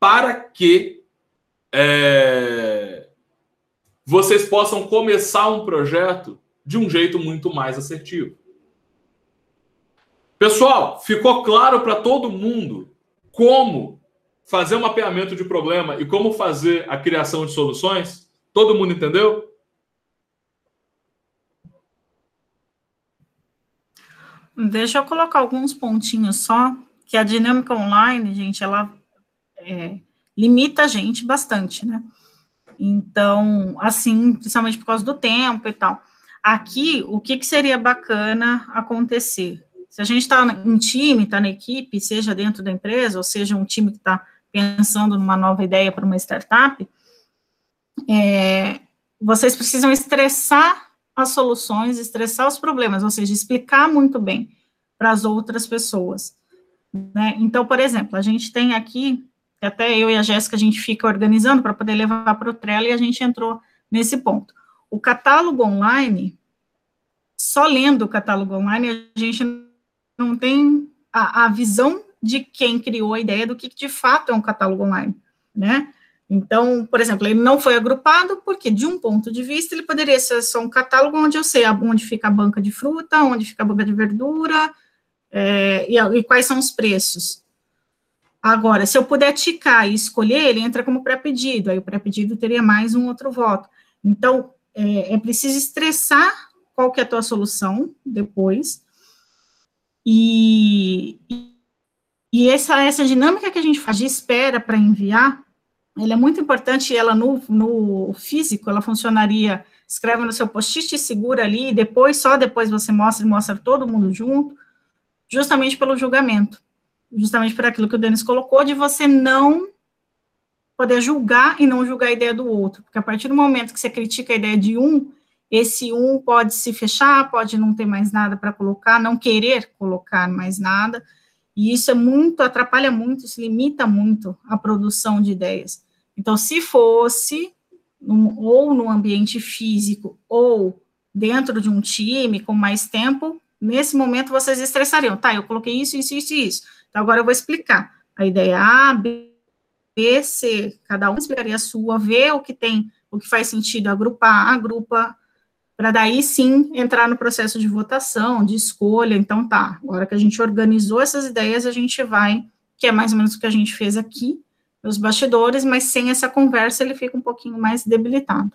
para que é, vocês possam começar um projeto de um jeito muito mais assertivo. Pessoal, ficou claro para todo mundo como fazer um mapeamento de problema e como fazer a criação de soluções? Todo mundo entendeu? Deixa eu colocar alguns pontinhos só, que a dinâmica online, gente, ela é, limita a gente bastante, né? Então, assim, principalmente por causa do tempo e tal. Aqui, o que, que seria bacana acontecer? Se a gente está em time, está na equipe, seja dentro da empresa, ou seja um time que está pensando numa nova ideia para uma startup, é, vocês precisam estressar as soluções, estressar os problemas, ou seja, explicar muito bem para as outras pessoas. Né? Então, por exemplo, a gente tem aqui, até eu e a Jéssica, a gente fica organizando para poder levar para o Trello, e a gente entrou nesse ponto. O catálogo online, só lendo o catálogo online, a gente não tem a, a visão de quem criou a ideia do que de fato é um catálogo online, né? Então, por exemplo, ele não foi agrupado porque, de um ponto de vista, ele poderia ser só um catálogo onde eu sei onde fica a banca de fruta, onde fica a banca de verdura é, e, e, quais são os preços. Agora, se eu puder ticar e escolher, ele entra como pré-pedido, aí o pré-pedido teria mais um outro voto. Então, é, é preciso estressar qual que é a tua solução depois, e, e essa, essa dinâmica que a gente faz de espera para enviar, Ele é muito importante, ela no, no físico, ela funcionaria, escreve no seu post-it, segura ali, e depois, só depois você mostra e mostra todo mundo junto, justamente pelo julgamento, justamente por aquilo que o Denis colocou, de você não poder julgar e não julgar a ideia do outro, porque a partir do momento que você critica a ideia de um, esse um pode se fechar, pode não ter mais nada para colocar, não querer colocar mais nada, e isso é muito, atrapalha muito, isso limita muito a produção de ideias. Então, se fosse num, ou no ambiente físico ou dentro de um time com mais tempo, nesse momento vocês estressariam. Tá, eu coloquei isso, isso, isso, isso. Então, agora eu vou explicar. A ideia A, B, C, cada um explicaria a sua, ver o que tem, o que faz sentido agrupar, agrupa, para daí sim entrar no processo de votação, de escolha. Então tá, agora que a gente organizou essas ideias, a gente vai, que é mais ou menos o que a gente fez aqui, nos bastidores, mas sem essa conversa ele fica um pouquinho mais debilitado.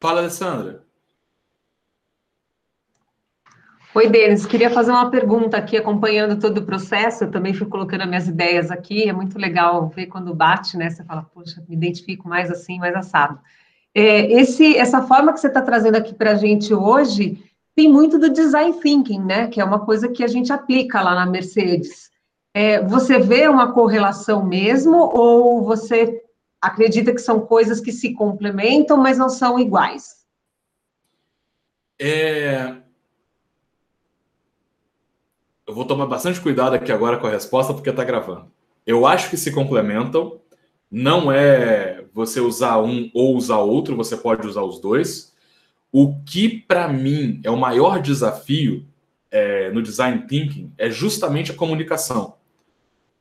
Fala, Alessandra. Oi, Denis, queria fazer uma pergunta aqui, acompanhando todo o processo, eu também fui colocando as minhas ideias aqui, é muito legal ver quando bate, né, você fala, poxa, me identifico mais assim, mais assado. É, esse, essa forma que você está trazendo aqui para a gente hoje tem muito do design thinking, né? Que é uma coisa que a gente aplica lá na Mercedes. É, você vê uma correlação mesmo, ou você acredita que são coisas que se complementam, mas não são iguais? É... Eu vou tomar bastante cuidado aqui agora com a resposta, porque está gravando. Eu acho que se complementam, não é você usar um ou usar outro, você pode usar os dois. O que, para mim, é o maior desafio é, no design thinking é justamente a comunicação.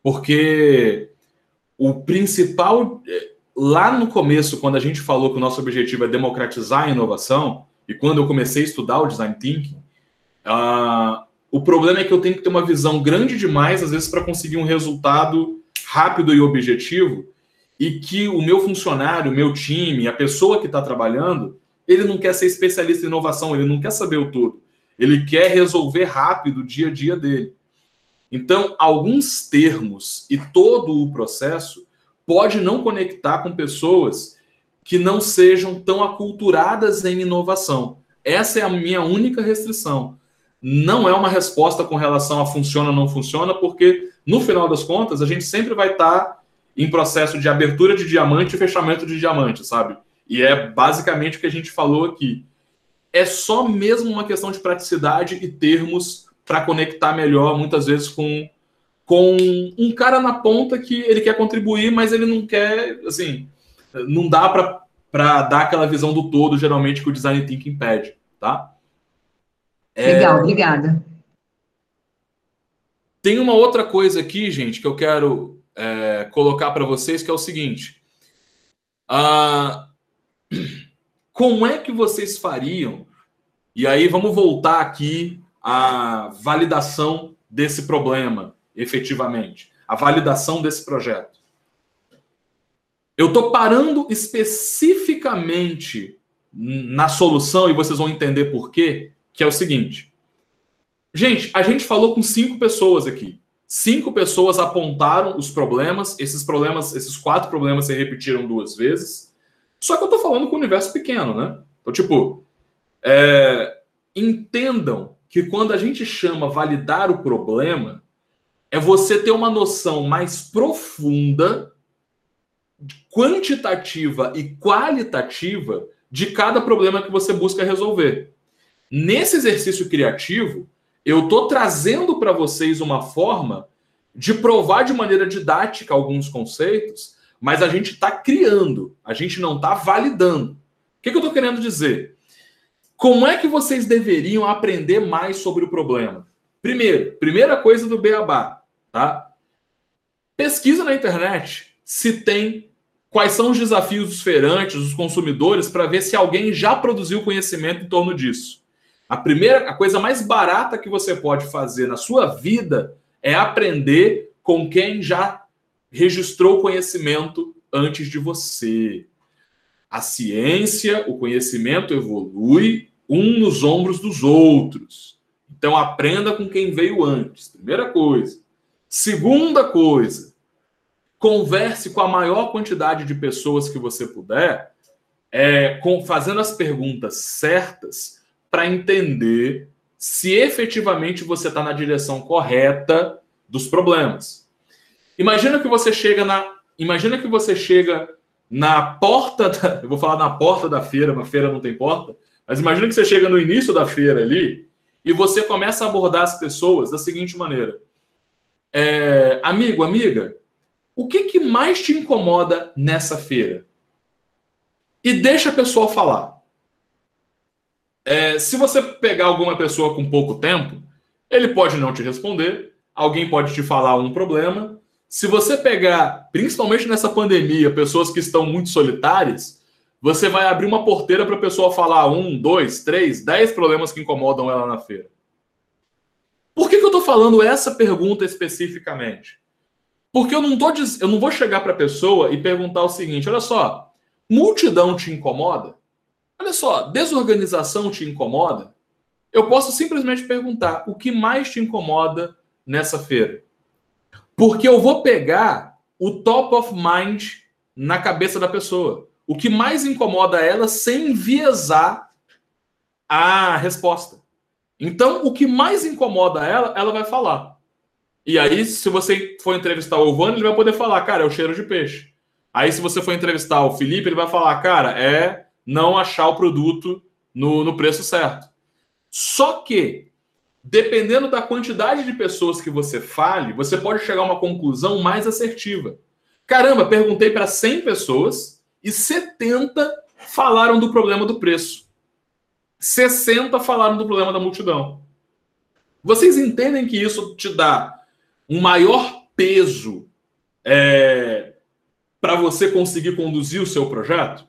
Porque o principal. É, lá no começo, quando a gente falou que o nosso objetivo é democratizar a inovação, e quando eu comecei a estudar o design thinking, uh, o problema é que eu tenho que ter uma visão grande demais, às vezes, para conseguir um resultado rápido e objetivo, e que o meu funcionário, o meu time, a pessoa que está trabalhando, ele não quer ser especialista em inovação, ele não quer saber o todo. Ele quer resolver rápido o dia a dia dele. Então, alguns termos e todo o processo pode não conectar com pessoas que não sejam tão aculturadas em inovação. Essa é a minha única restrição. Não é uma resposta com relação a funciona ou não funciona, porque no final das contas a gente sempre vai estar tá em processo de abertura de diamante e fechamento de diamante, sabe? E é basicamente o que a gente falou aqui. É só mesmo uma questão de praticidade e termos para conectar melhor, muitas vezes, com, com um cara na ponta que ele quer contribuir, mas ele não quer, assim, não dá para dar aquela visão do todo, geralmente, que o design thinking pede, tá? É... Legal, obrigada. Tem uma outra coisa aqui, gente, que eu quero é, colocar para vocês, que é o seguinte: ah, como é que vocês fariam? E aí vamos voltar aqui à validação desse problema, efetivamente, a validação desse projeto. Eu estou parando especificamente na solução e vocês vão entender por quê, que é o seguinte. Gente, a gente falou com cinco pessoas aqui. Cinco pessoas apontaram os problemas, esses problemas, esses quatro problemas se repetiram duas vezes. Só que eu estou falando com um universo pequeno, né? Então, tipo, é, entendam que quando a gente chama validar o problema, é você ter uma noção mais profunda, quantitativa e qualitativa de cada problema que você busca resolver. Nesse exercício criativo, eu estou trazendo para vocês uma forma de provar de maneira didática alguns conceitos, mas a gente está criando, a gente não está validando. O que, que eu estou querendo dizer? Como é que vocês deveriam aprender mais sobre o problema? Primeiro, primeira coisa do Beabá, tá? Pesquisa na internet se tem quais são os desafios dos feirantes, dos consumidores, para ver se alguém já produziu conhecimento em torno disso. A primeira, a coisa mais barata que você pode fazer na sua vida é aprender com quem já registrou conhecimento antes de você. A ciência, o conhecimento evolui um nos ombros dos outros. Então aprenda com quem veio antes. Primeira coisa. Segunda coisa, converse com a maior quantidade de pessoas que você puder, é, com, fazendo as perguntas certas para entender se efetivamente você está na direção correta dos problemas. Imagina que você chega na, imagina que você chega na porta, da, eu vou falar na porta da feira, uma feira não tem porta, mas imagina que você chega no início da feira ali e você começa a abordar as pessoas da seguinte maneira: é, amigo, amiga, o que, que mais te incomoda nessa feira? E deixa a pessoa falar. É, se você pegar alguma pessoa com pouco tempo, ele pode não te responder, alguém pode te falar um problema. Se você pegar, principalmente nessa pandemia, pessoas que estão muito solitárias, você vai abrir uma porteira para a pessoa falar um, dois, três, dez problemas que incomodam ela na feira. Por que, que eu estou falando essa pergunta especificamente? Porque eu não, tô, eu não vou chegar para a pessoa e perguntar o seguinte: olha só, multidão te incomoda? Olha só, desorganização te incomoda? Eu posso simplesmente perguntar: o que mais te incomoda nessa feira? Porque eu vou pegar o top of mind na cabeça da pessoa. O que mais incomoda ela sem enviesar a resposta. Então, o que mais incomoda ela, ela vai falar. E aí, se você for entrevistar o Vano, ele vai poder falar, cara, é o cheiro de peixe. Aí, se você for entrevistar o Felipe, ele vai falar, cara, é não achar o produto no, no preço certo. Só que, dependendo da quantidade de pessoas que você fale, você pode chegar a uma conclusão mais assertiva. Caramba, perguntei para 100 pessoas e 70 falaram do problema do preço. 60 falaram do problema da multidão. Vocês entendem que isso te dá um maior peso é, para você conseguir conduzir o seu projeto?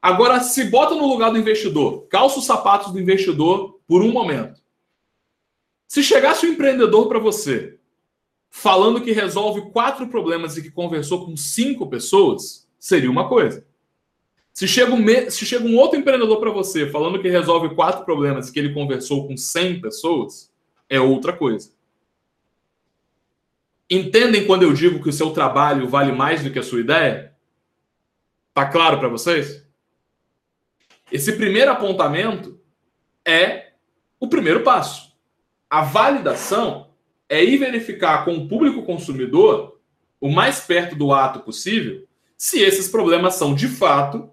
Agora, se bota no lugar do investidor, calça os sapatos do investidor por um momento. Se chegasse um empreendedor para você falando que resolve quatro problemas e que conversou com cinco pessoas, seria uma coisa. Se chega um, se chega um outro empreendedor para você falando que resolve quatro problemas que ele conversou com 100 pessoas, é outra coisa. Entendem quando eu digo que o seu trabalho vale mais do que a sua ideia? Tá claro para vocês? Esse primeiro apontamento é o primeiro passo. A validação é ir verificar com o público consumidor, o mais perto do ato possível, se esses problemas são de fato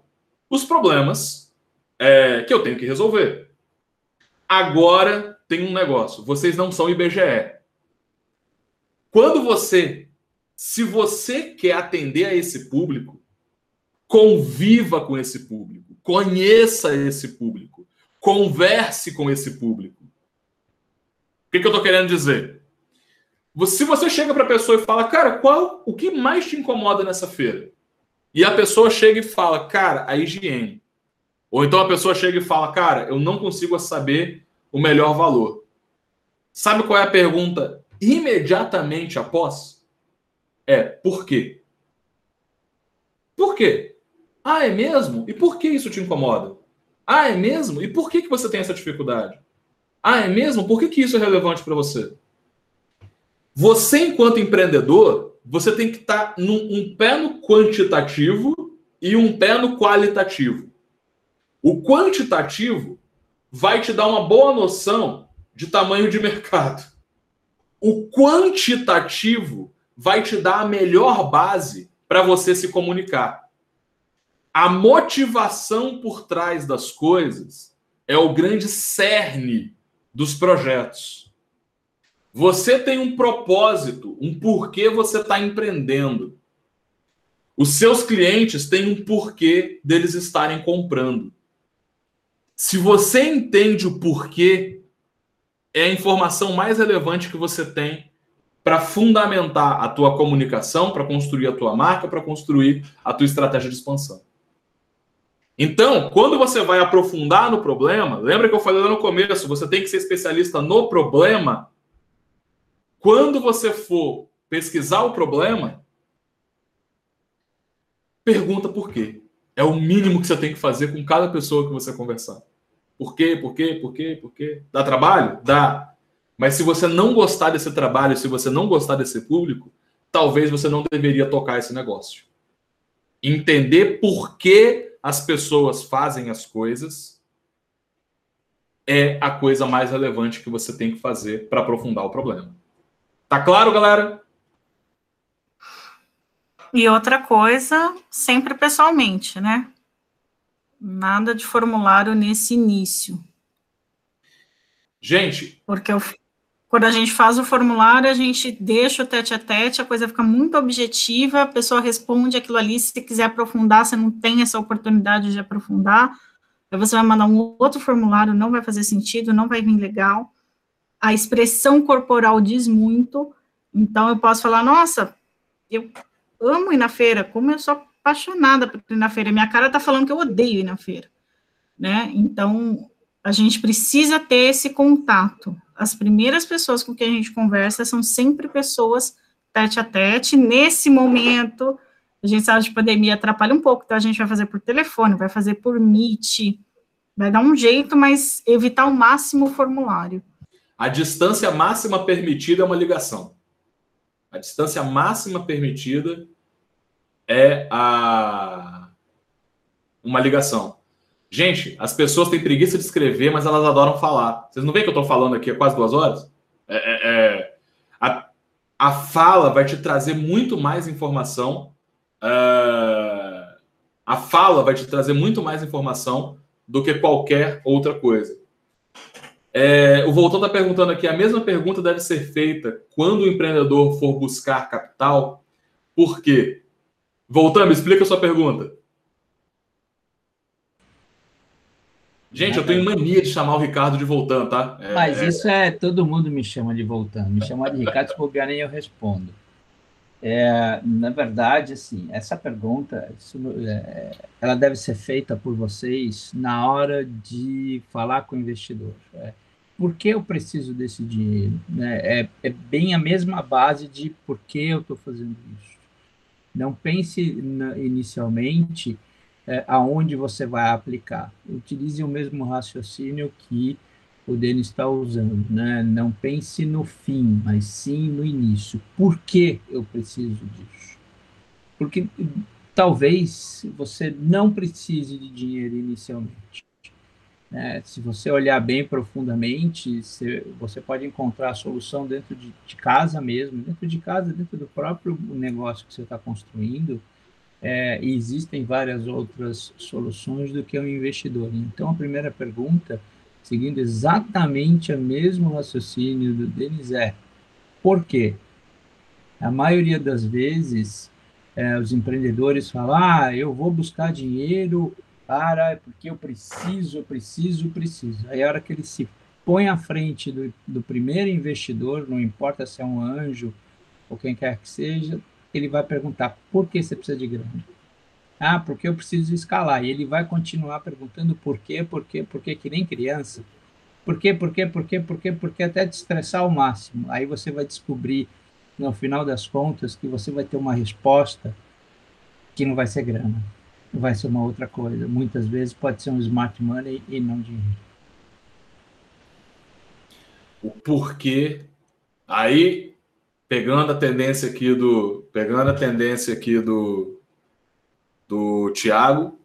os problemas é, que eu tenho que resolver. Agora tem um negócio: vocês não são IBGE. Quando você, se você quer atender a esse público, conviva com esse público, conheça esse público, converse com esse público. O que, que eu estou querendo dizer? Se você chega para a pessoa e fala, cara, qual o que mais te incomoda nessa feira? E a pessoa chega e fala, cara, a higiene. Ou então a pessoa chega e fala, cara, eu não consigo saber o melhor valor. Sabe qual é a pergunta imediatamente após é por quê? Por quê? Ah, é mesmo? E por que isso te incomoda? Ah, é mesmo? E por que, que você tem essa dificuldade? Ah, é mesmo? Por que, que isso é relevante para você? Você, enquanto empreendedor, você tem que estar tá num, um pé no quantitativo e um pé no qualitativo. O quantitativo vai te dar uma boa noção de tamanho de mercado. O quantitativo vai te dar a melhor base para você se comunicar. A motivação por trás das coisas é o grande cerne dos projetos. Você tem um propósito, um porquê você está empreendendo. Os seus clientes têm um porquê deles estarem comprando. Se você entende o porquê é a informação mais relevante que você tem para fundamentar a tua comunicação, para construir a tua marca, para construir a tua estratégia de expansão. Então, quando você vai aprofundar no problema, lembra que eu falei lá no começo, você tem que ser especialista no problema. Quando você for pesquisar o problema, pergunta por quê. É o mínimo que você tem que fazer com cada pessoa que você conversar. Por quê? Por quê? Por quê? Por quê? Dá trabalho? Dá. Mas se você não gostar desse trabalho, se você não gostar desse público, talvez você não deveria tocar esse negócio. Entender por que as pessoas fazem as coisas é a coisa mais relevante que você tem que fazer para aprofundar o problema. Tá claro, galera? E outra coisa, sempre pessoalmente, né? Nada de formulário nesse início. Gente. Porque eu, quando a gente faz o formulário, a gente deixa o tete a tete, a coisa fica muito objetiva, a pessoa responde aquilo ali, se quiser aprofundar, você não tem essa oportunidade de aprofundar, aí você vai mandar um outro formulário, não vai fazer sentido, não vai vir legal. A expressão corporal diz muito, então eu posso falar, nossa, eu amo ir na feira, como eu sou apaixonada por ir na feira, minha cara tá falando que eu odeio ir na feira, né? Então, a gente precisa ter esse contato. As primeiras pessoas com quem a gente conversa são sempre pessoas tete a tete. Nesse momento, a gente sabe de pandemia atrapalha um pouco, então a gente vai fazer por telefone, vai fazer por Meet, vai dar um jeito, mas evitar ao máximo o formulário. A distância máxima permitida é uma ligação. A distância máxima permitida é a uma ligação. Gente, as pessoas têm preguiça de escrever, mas elas adoram falar. Vocês não veem que eu estou falando aqui há quase duas horas? É, é, é, a, a fala vai te trazer muito mais informação. Uh, a fala vai te trazer muito mais informação do que qualquer outra coisa. É, o Voltão está perguntando aqui: a mesma pergunta deve ser feita quando o empreendedor for buscar capital. Por quê? Voltando, explica a sua pergunta. Gente, eu tenho mania de chamar o Ricardo de voltando, tá? É, Mas é. isso é. Todo mundo me chama de voltando. Me chama de Ricardo, se bobear nem eu respondo. É, na verdade, assim, essa pergunta, isso, é, ela deve ser feita por vocês na hora de falar com o investidor. É, por que eu preciso desse dinheiro? Né? É, é bem a mesma base de por que eu estou fazendo isso. Não pense na, inicialmente é, aonde você vai aplicar. Utilize o mesmo raciocínio que o Denis está usando. Né? Não pense no fim, mas sim no início. Por que eu preciso disso? Porque talvez você não precise de dinheiro inicialmente. Né? Se você olhar bem profundamente, você, pode encontrar a solução dentro de, de, casa mesmo, dentro de casa, dentro do próprio negócio que você está construindo, é, existem várias outras soluções do que um investidor. Então, a primeira pergunta, seguindo exatamente o mesmo raciocínio do Denis, é por quê? A maioria das vezes, é, os empreendedores falam, ah, eu vou buscar dinheiro para, porque eu preciso, preciso, preciso. Aí a hora que ele se põe à frente do, do primeiro investidor, não importa se é um anjo ou quem quer que seja, ele vai perguntar por que você precisa de grana. Ah, porque eu preciso escalar. E ele vai continuar perguntando por quê, por quê, por quê, que nem criança. Por quê, por quê, por quê, por quê, por quê, até te estressar ao máximo. Aí você vai descobrir, no final das contas, que você vai ter uma resposta que não vai ser grana. Vai ser uma outra coisa. Muitas vezes pode ser um smart money e não dinheiro. O porquê. Aí pegando a tendência aqui do pegando a tendência aqui do do Thiago,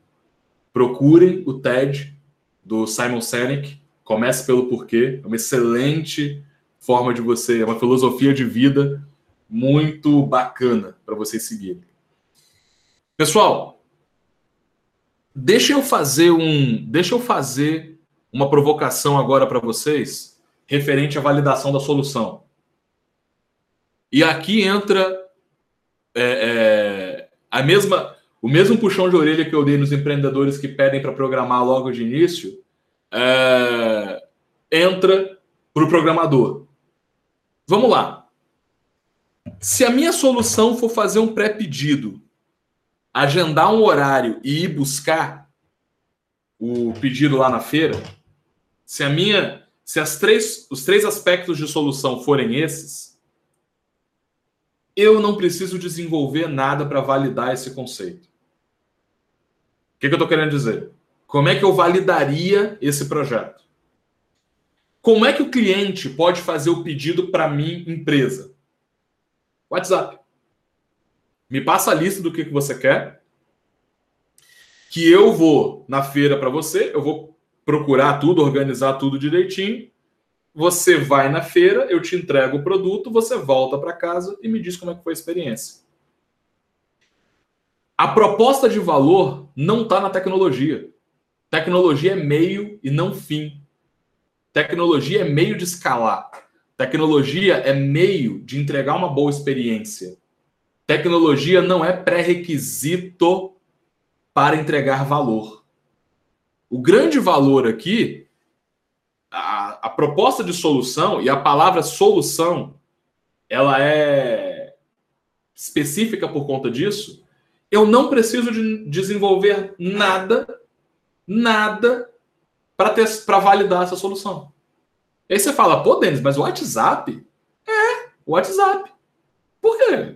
procurem o TED do Simon Sinek, comece pelo porquê, é uma excelente forma de você, é uma filosofia de vida muito bacana para vocês seguirem. Pessoal, deixa eu fazer um, deixa eu fazer uma provocação agora para vocês referente à validação da solução. E aqui entra é, é, a mesma, o mesmo puxão de orelha que eu dei nos empreendedores que pedem para programar logo de início, é, entra para o programador. Vamos lá. Se a minha solução for fazer um pré-pedido, agendar um horário e ir buscar o pedido lá na feira, se a minha, se as três, os três aspectos de solução forem esses, eu não preciso desenvolver nada para validar esse conceito. O que, que eu estou querendo dizer? Como é que eu validaria esse projeto? Como é que o cliente pode fazer o pedido para mim, empresa? WhatsApp. Me passa a lista do que, que você quer. Que eu vou na feira para você, eu vou procurar tudo, organizar tudo direitinho. Você vai na feira, eu te entrego o produto, você volta para casa e me diz como é que foi a experiência. A proposta de valor não está na tecnologia. Tecnologia é meio e não fim. Tecnologia é meio de escalar. Tecnologia é meio de entregar uma boa experiência. Tecnologia não é pré-requisito para entregar valor. O grande valor aqui, a, a, proposta de solução e a palavra solução, ela é específica por conta disso. Eu não preciso de desenvolver nada, nada para validar essa solução. Aí você fala, pô, Denis, mas o WhatsApp? É, o WhatsApp. Por quê?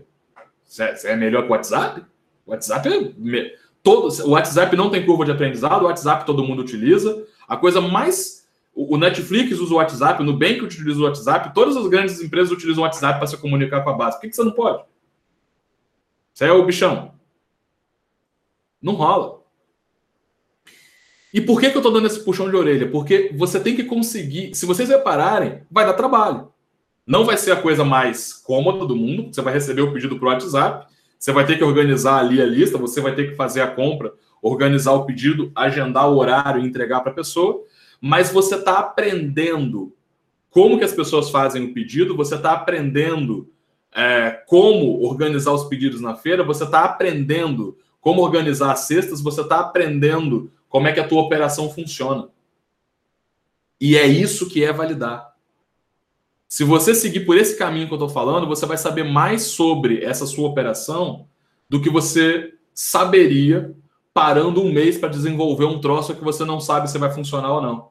Você é melhor que o WhatsApp? O WhatsApp é. Todo, o WhatsApp não tem curva de aprendizado, o WhatsApp todo mundo utiliza. A coisa mais. O Netflix usa o WhatsApp, o Nubank utiliza o WhatsApp, todas as grandes empresas utilizam o WhatsApp para se comunicar com a base. Por que, que você não pode? Você é o bichão. Não rola. E por que, que eu estou dando esse puxão de orelha? Porque você tem que conseguir. Se vocês repararem, vai dar trabalho. Não vai ser a coisa mais cômoda do mundo. Você vai receber o pedido o WhatsApp, você vai ter que organizar ali a lista, você vai ter que fazer a compra, organizar o pedido, agendar o horário e entregar para a pessoa. Mas você está aprendendo como que as pessoas fazem o pedido, você está aprendendo é, como organizar os pedidos na feira, você está aprendendo como organizar as cestas, você está aprendendo como é que a tua operação funciona. E é isso que é validar. Se você seguir por esse caminho que eu estou falando, você vai saber mais sobre essa sua operação do que você saberia parando um mês para desenvolver um troço que você não sabe se vai funcionar ou não.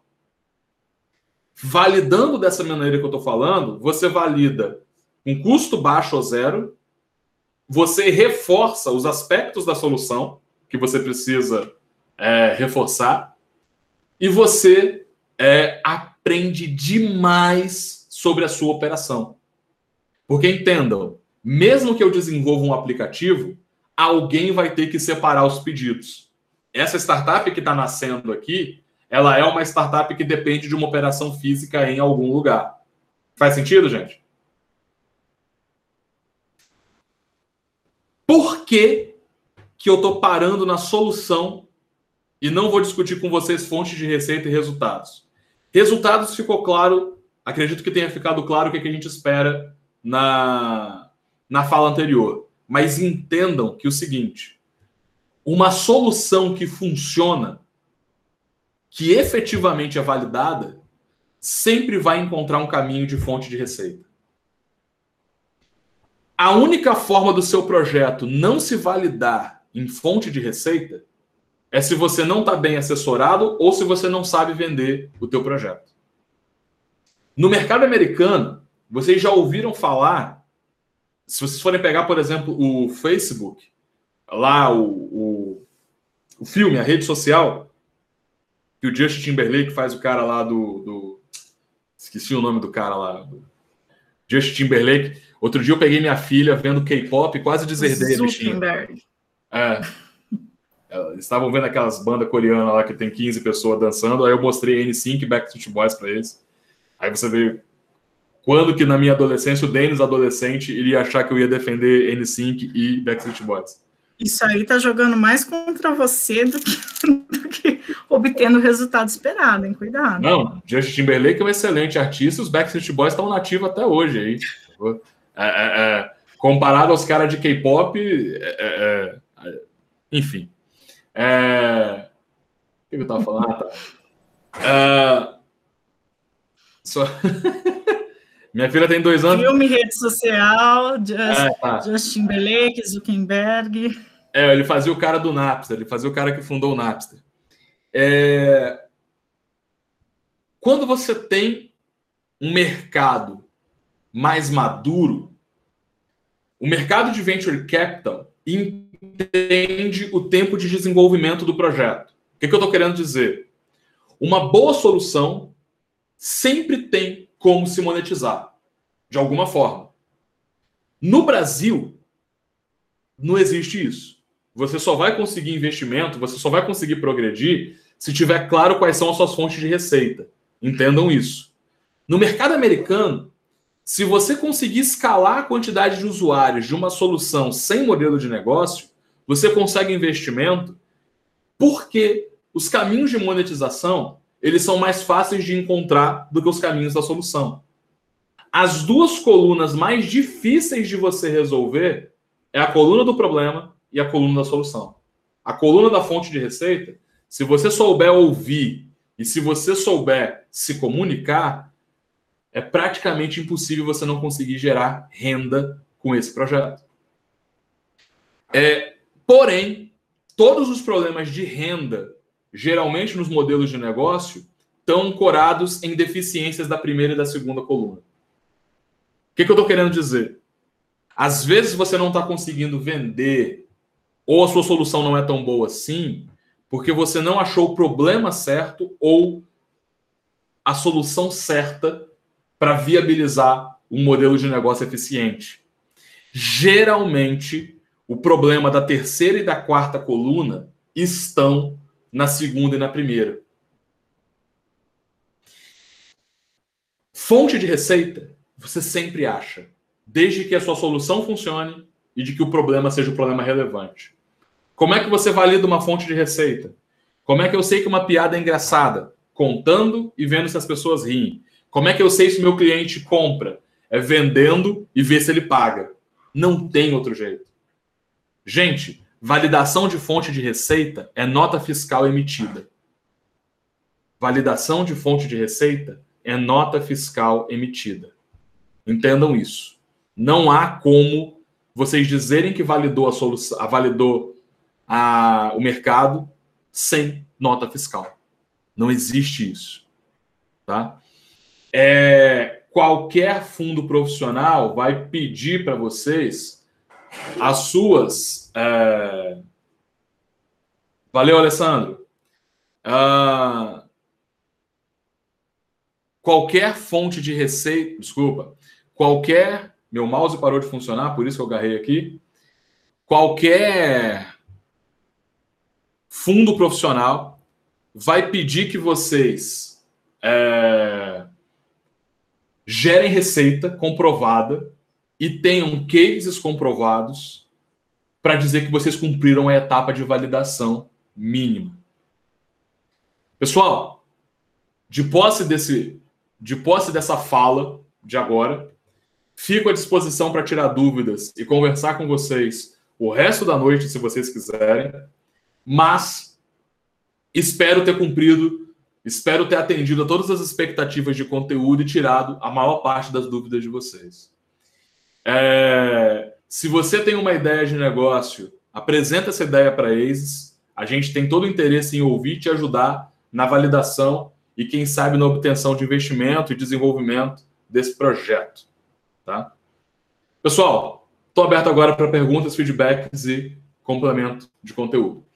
Validando dessa maneira que eu estou falando, você valida um custo baixo ou zero, você reforça os aspectos da solução que você precisa é, reforçar, e você é, aprende demais sobre a sua operação. Porque entendam, mesmo que eu desenvolva um aplicativo, alguém vai ter que separar os pedidos. Essa startup que está nascendo aqui, ela é uma startup que depende de uma operação física em algum lugar. Faz sentido, gente? Por que, que eu estou parando na solução e não vou discutir com vocês fontes de receita e resultados? Resultados ficou claro acredito que tenha ficado claro o que, a gente espera na, na fala anterior. Mas entendam que o seguinte: uma solução que funciona, que efetivamente é validada, sempre vai encontrar um caminho de fonte de receita. A única forma do seu projeto não se validar em fonte de receita é se você não está bem assessorado ou se você não sabe vender o teu projeto. No mercado americano, vocês já ouviram falar, se vocês forem pegar, por exemplo, o Facebook, lá o, o, o filme, a rede social, que o Justin Timberlake faz o cara lá do, do esqueci o nome do cara lá, do Justin Timberlake. Outro dia eu peguei minha filha vendo K-pop, quase deserdei a bichinha. É. Eles estavam vendo aquelas bandas coreanas lá que tem 15 pessoas dançando, aí eu mostrei N5 e Backstreet Boys para eles. Aí você vê quando que na minha adolescência o Denis adolescente iria achar que eu ia defender N5 e Backstreet Boys. Isso aí tá jogando mais contra você do que, do que obtendo o resultado esperado, hein? Cuidado. Não, Justin Timberlake é um excelente artista, os Backstreet Boys estão nativos até hoje aí. É, é, é, comparado aos caras de K-pop, é, é, enfim. O que eu tava falando? Ah, tá. Só... Minha filha tem dois anos. Filme, rede social, Just, é, tá. Justin Timberlake, Zuckerberg. É, ele fazia o cara do Napster, ele fazia o cara que fundou o Napster. É... Quando você tem um mercado mais maduro, o mercado de venture capital entende o tempo de desenvolvimento do projeto. O que, que eu estou querendo dizer? Uma boa solução sempre tem como se monetizar, de alguma forma. No Brasil, Não existe isso. Você só vai conseguir investimento, você só vai conseguir progredir se tiver claro quais são as suas fontes de receita. Entendam isso. No mercado americano, se você conseguir escalar a quantidade de usuários de uma solução sem modelo de negócio, você consegue investimento porque os caminhos de monetização eles são mais fáceis de encontrar do que os caminhos da solução. As duas colunas mais difíceis de você resolver é a coluna do problema e a coluna da solução. A coluna da fonte de receita, se você souber ouvir e se você souber se comunicar, é praticamente impossível você não conseguir gerar renda com esse projeto. É, porém, todos os problemas de renda, geralmente nos modelos de negócio, estão ancorados em deficiências da primeira e da segunda coluna. O que, que eu estou querendo dizer? Às vezes você não está conseguindo vender, ou a sua solução não é tão boa assim, porque você não achou o problema certo ou a solução certa para viabilizar um modelo de negócio eficiente. Geralmente, o problema da terceira e da quarta coluna estão na segunda e na primeira. Fonte de receita, você sempre acha desde que a sua solução funcione e de que o problema seja um problema relevante. Como é que você valida uma fonte de receita? Como é que eu sei que uma piada é engraçada? Contando e vendo se as pessoas riem. Como é que eu sei se meu cliente compra? É vendendo e ver se ele paga. Não tem outro jeito. Gente, validação de fonte de receita é nota fiscal emitida. Validação de fonte de receita é nota fiscal emitida. Entendam isso. Não há como vocês dizerem que validou a solução, validou a, o mercado sem nota fiscal. Não existe isso, tá? É, qualquer fundo profissional vai pedir para vocês as suas. É... Valeu, Alessandro. Uh... Qualquer fonte de receita, desculpa, qualquer meu mouse parou de funcionar, por isso que eu agarrei aqui. Qualquer fundo profissional vai pedir que vocês é, gerem receita comprovada e tenham cases comprovados para dizer que vocês cumpriram a etapa de validação mínima. Pessoal, de posse desse de posse dessa fala de agora, Fico à disposição para tirar dúvidas e conversar com vocês o resto da noite, se vocês quiserem. Mas espero ter cumprido, espero ter atendido a todas as expectativas de conteúdo e tirado a maior parte das dúvidas de vocês. É, se você tem uma ideia de negócio, apresenta essa ideia para eles. A gente tem todo o interesse em ouvir e te ajudar na validação e, quem sabe, na obtenção de investimento e desenvolvimento desse projeto. Tá? Pessoal, estou aberto agora para perguntas, feedbacks e complemento de conteúdo.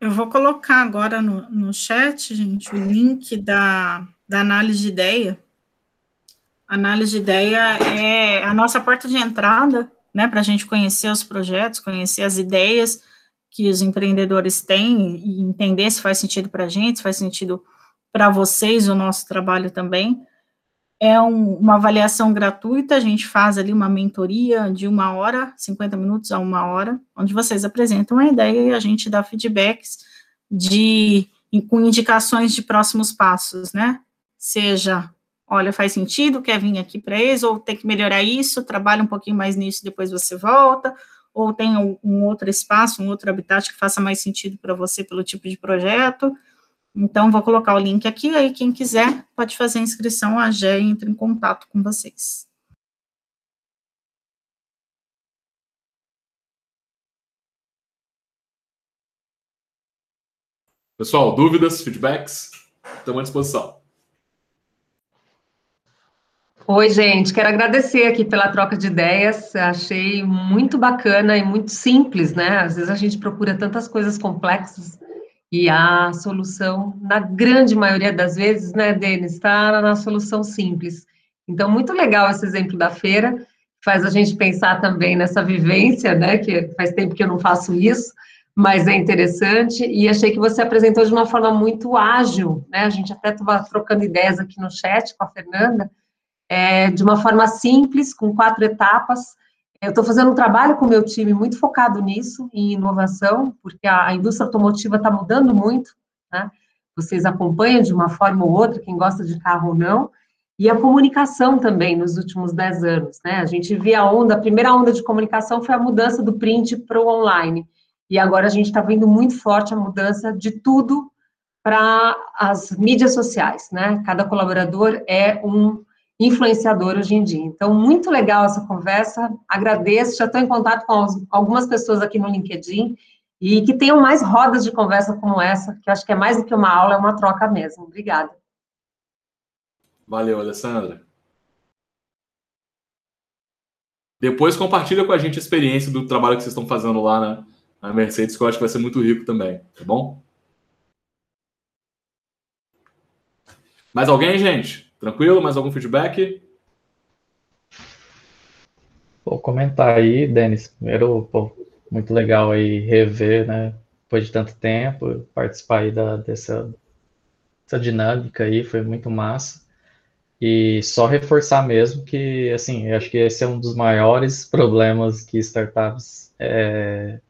Eu vou colocar agora no, no chat, gente, o link da, da análise de ideia. análise de ideia é a nossa porta de entrada, né, para a gente conhecer os projetos, conhecer as ideias que os empreendedores têm e entender se faz sentido para a gente, se faz sentido para vocês o nosso trabalho também é um, uma avaliação gratuita, a gente faz ali uma mentoria de uma hora, 50 minutos a uma hora, onde vocês apresentam a ideia e a gente dá feedbacks de com indicações de próximos passos, né? Seja, olha, faz sentido, quer vir aqui para eles, ou tem que melhorar isso, trabalha um pouquinho mais nisso, depois você volta, ou tem um, um outro espaço, um outro habitat que faça mais sentido para você pelo tipo de projeto. Então, vou colocar o link aqui, aí quem quiser pode fazer a inscrição, a Gé entra em contato com vocês. Pessoal, dúvidas, feedbacks? Estamos à disposição. Oi, gente, quero agradecer aqui pela troca de ideias. Achei muito bacana e muito simples, né? Às vezes a gente procura tantas coisas complexas e a solução, na grande maioria das vezes, né, Denis, está na solução simples. Então, muito legal esse exemplo da feira. faz a gente pensar também nessa vivência, né? Que faz tempo que eu não faço isso, mas é interessante. E achei que você apresentou de uma forma muito ágil, né? A gente até estava trocando ideias aqui no chat com a Fernanda, é, de uma forma simples, com quatro etapas. Eu estou fazendo um trabalho com o meu time muito focado nisso, em inovação, porque a, a indústria automotiva está mudando muito, né? Vocês acompanham de uma forma ou outra, quem gosta de carro ou não, e a comunicação também nos últimos dez anos, né? A gente via a onda, a primeira onda de comunicação foi a mudança do print para o online, e agora a gente está vendo muito forte a mudança de tudo para as mídias sociais, né? Cada colaborador é um influenciador hoje em dia. Então, muito legal essa conversa, agradeço, já estou em contato com algumas pessoas aqui no LinkedIn, e que tenham mais rodas de conversa como essa, que eu acho que é mais do que uma aula, é uma troca mesmo. Obrigada. Valeu, Alessandra. Depois compartilha com a gente a experiência do trabalho que vocês estão fazendo lá na, na Mercedes, que eu acho que vai ser muito rico também, tá bom? Mais alguém, gente? Tranquilo? Mais algum feedback? Vou comentar aí, Denis. Primeiro, pô, muito legal aí rever, né? Depois de tanto tempo, participar aí da, dessa, dessa dinâmica aí, foi muito massa. E só reforçar mesmo que, assim, eu acho que esse é um dos maiores problemas que startups é,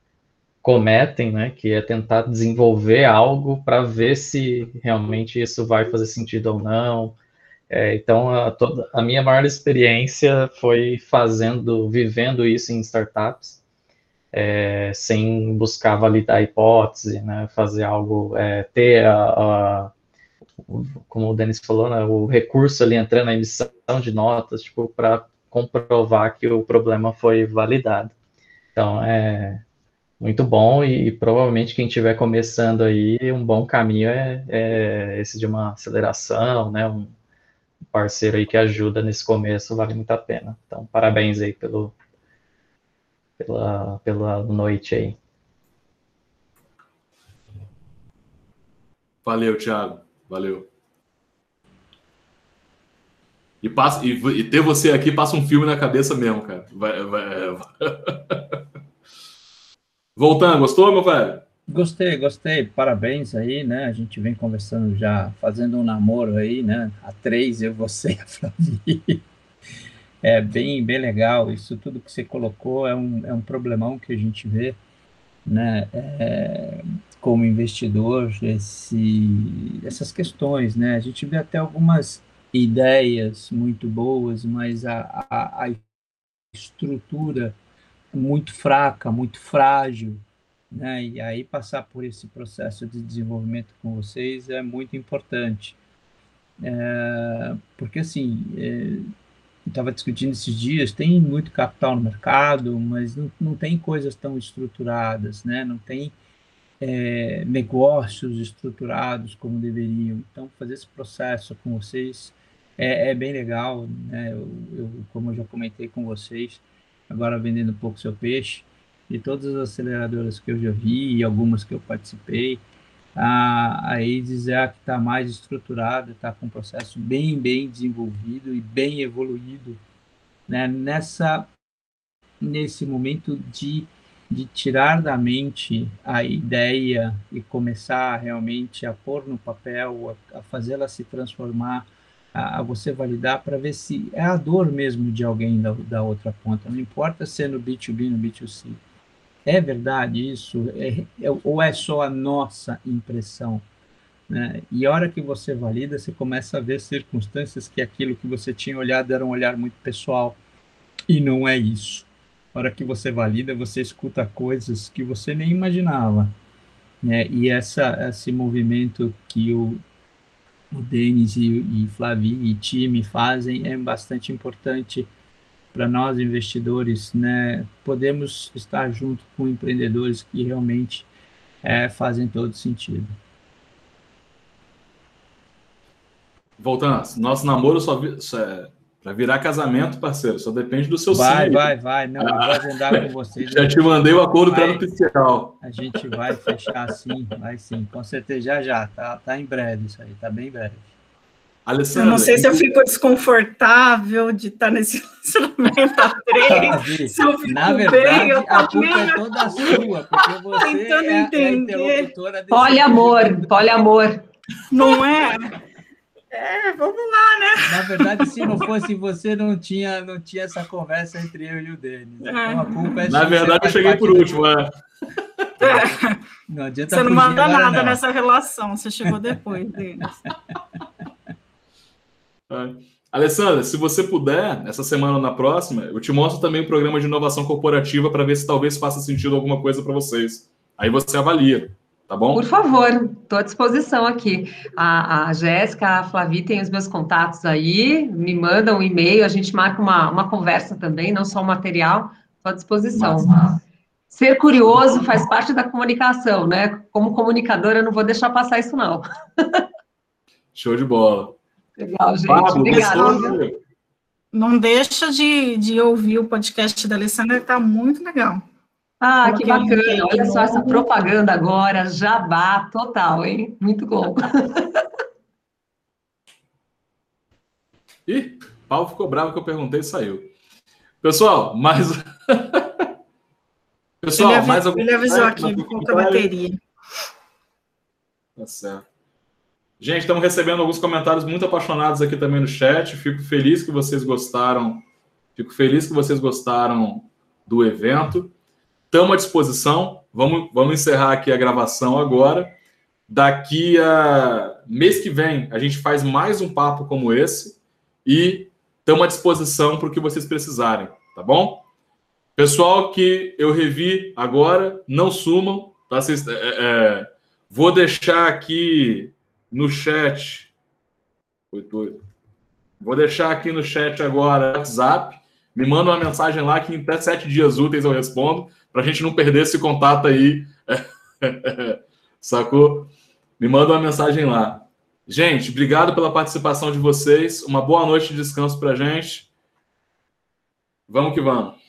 cometem, né? Que é tentar desenvolver algo para ver se realmente isso vai fazer sentido ou não. É, então, a, toda, a minha maior experiência foi fazendo, vivendo isso em startups é, sem buscar validar a hipótese, né, fazer algo, é, ter a, a, como o Denis falou, né, o recurso ali entrando na emissão de notas, tipo, para comprovar que o problema foi validado. Então, é muito bom e, e provavelmente quem estiver começando aí, um bom caminho é, é, esse de uma aceleração, né, um parceiro aí que ajuda nesse começo, vale muito a pena. Então, parabéns aí pelo, pela, pela noite aí. Valeu, Thiago. Valeu. E, passa, e, e, ter você aqui passa um filme na cabeça mesmo, cara. Vai, vai... Voltando, gostou, meu velho? Gostei, gostei. Parabéns aí, né? A gente vem conversando já, fazendo um namoro aí, né? A três, eu, você e a Flavi é bem, bem legal. Isso tudo que você colocou é um, é um problemão que a gente vê, né, é, como investidor, esse, essas questões, né? A gente vê até algumas ideias muito boas, mas a, a, a estrutura muito fraca, muito frágil, né? E aí passar por esse processo de desenvolvimento com vocês é muito importante. É, porque assim, é, estava discutindo esses dias, tem muito capital no mercado, mas não, não tem coisas tão estruturadas, né? não tem é, negócios estruturados como deveriam. Então, fazer esse processo com vocês é, é bem legal. Né? Eu, eu, como eu já comentei com vocês, agora vendendo um pouco seu peixe, de todas as aceleradoras que eu já vi e algumas que eu participei, a, a EIDES é a que está mais estruturada, está com um processo bem, bem desenvolvido e bem evoluído né? nessa, nesse momento de, de tirar da mente a ideia e começar realmente a pôr no papel, a, a fazê-la se transformar, a, a você validar para ver se é a dor mesmo de alguém da, da outra ponta, não importa se é no B2B, no B2C é verdade isso? É, é, ou é só a nossa impressão? Né? E a hora que você valida, você começa a ver circunstâncias que aquilo que você tinha olhado era um olhar muito pessoal. E não é isso. A hora que você valida, você escuta coisas que você nem imaginava. Né? E essa, esse movimento que o, o Denis e, e Flavi e time fazem é bastante importante para nós investidores, né, podemos estar junto com empreendedores que realmente é, fazem todo sentido. Voltando, nosso namoro só, só é, para virar casamento, parceiro, só depende do seu Vai, sim. vai, vai. Não, ah, vou agendar com vocês. Já te mandei o acordo prenupcial. A gente vai fechar sim, vai sim. Com certeza, já já. Tá, tá em breve isso aí, tá bem breve. Alessandra, eu não sei se eu fico desconfortável de estar nesse relacionamento a três. se eu fico Na verdade, bem, eu a culpa é toda sua, porque você Tentando é, entender. é Poliamor, poliamor. Não é? É, vamos lá, né? Na verdade, se não fosse você, não tinha, não tinha essa conversa entre eu e o Denis. Então, a culpa é Na verdade, eu cheguei por último, é. é. Não adianta Você não manda nada não. nessa relação, você chegou depois, Denis. É. Alessandra, se você puder, essa semana ou na próxima, eu te mostro também o programa de inovação corporativa para ver se talvez faça sentido alguma coisa para vocês. Aí você avalia, tá bom? Por favor, estou à disposição aqui. A, a Jéssica, a Flavi tem os meus contatos aí, me mandam um e-mail, a gente marca uma, uma conversa também, não só o material, estou à disposição. Mas... Ser curioso faz parte da comunicação, né? Como comunicadora, eu não vou deixar passar isso, não. Show de bola. Legal, gente. Pablo, Obrigada. Não deixa de, de ouvir o podcast da Alessandra, está muito legal. Ah, que bacana. Olha só essa propaganda agora, jabá total, hein? Muito bom. Ih, Paulo ficou bravo que eu perguntei e saiu. Pessoal, mais. Pessoal, ele mais algum. Ele avisou aqui, com a bateria. Tá certo. Gente, estamos recebendo alguns comentários muito apaixonados aqui também no chat. Fico feliz que vocês gostaram. Fico feliz que vocês gostaram do evento. Estamos à disposição. Vamos, vamos encerrar aqui a gravação agora. Daqui a mês que vem, a gente faz mais um papo como esse e estamos à disposição para o que vocês precisarem, tá bom? Pessoal que eu revi agora, não sumam. Tá? Vocês, é, é, vou deixar aqui no chat. Vou deixar aqui no chat agora o WhatsApp. Me manda uma mensagem lá que em até sete dias úteis eu respondo, para a gente não perder esse contato aí. Sacou? Me manda uma mensagem lá. Gente, obrigado pela participação de vocês. Uma boa noite de descanso para gente. Vamos que vamos.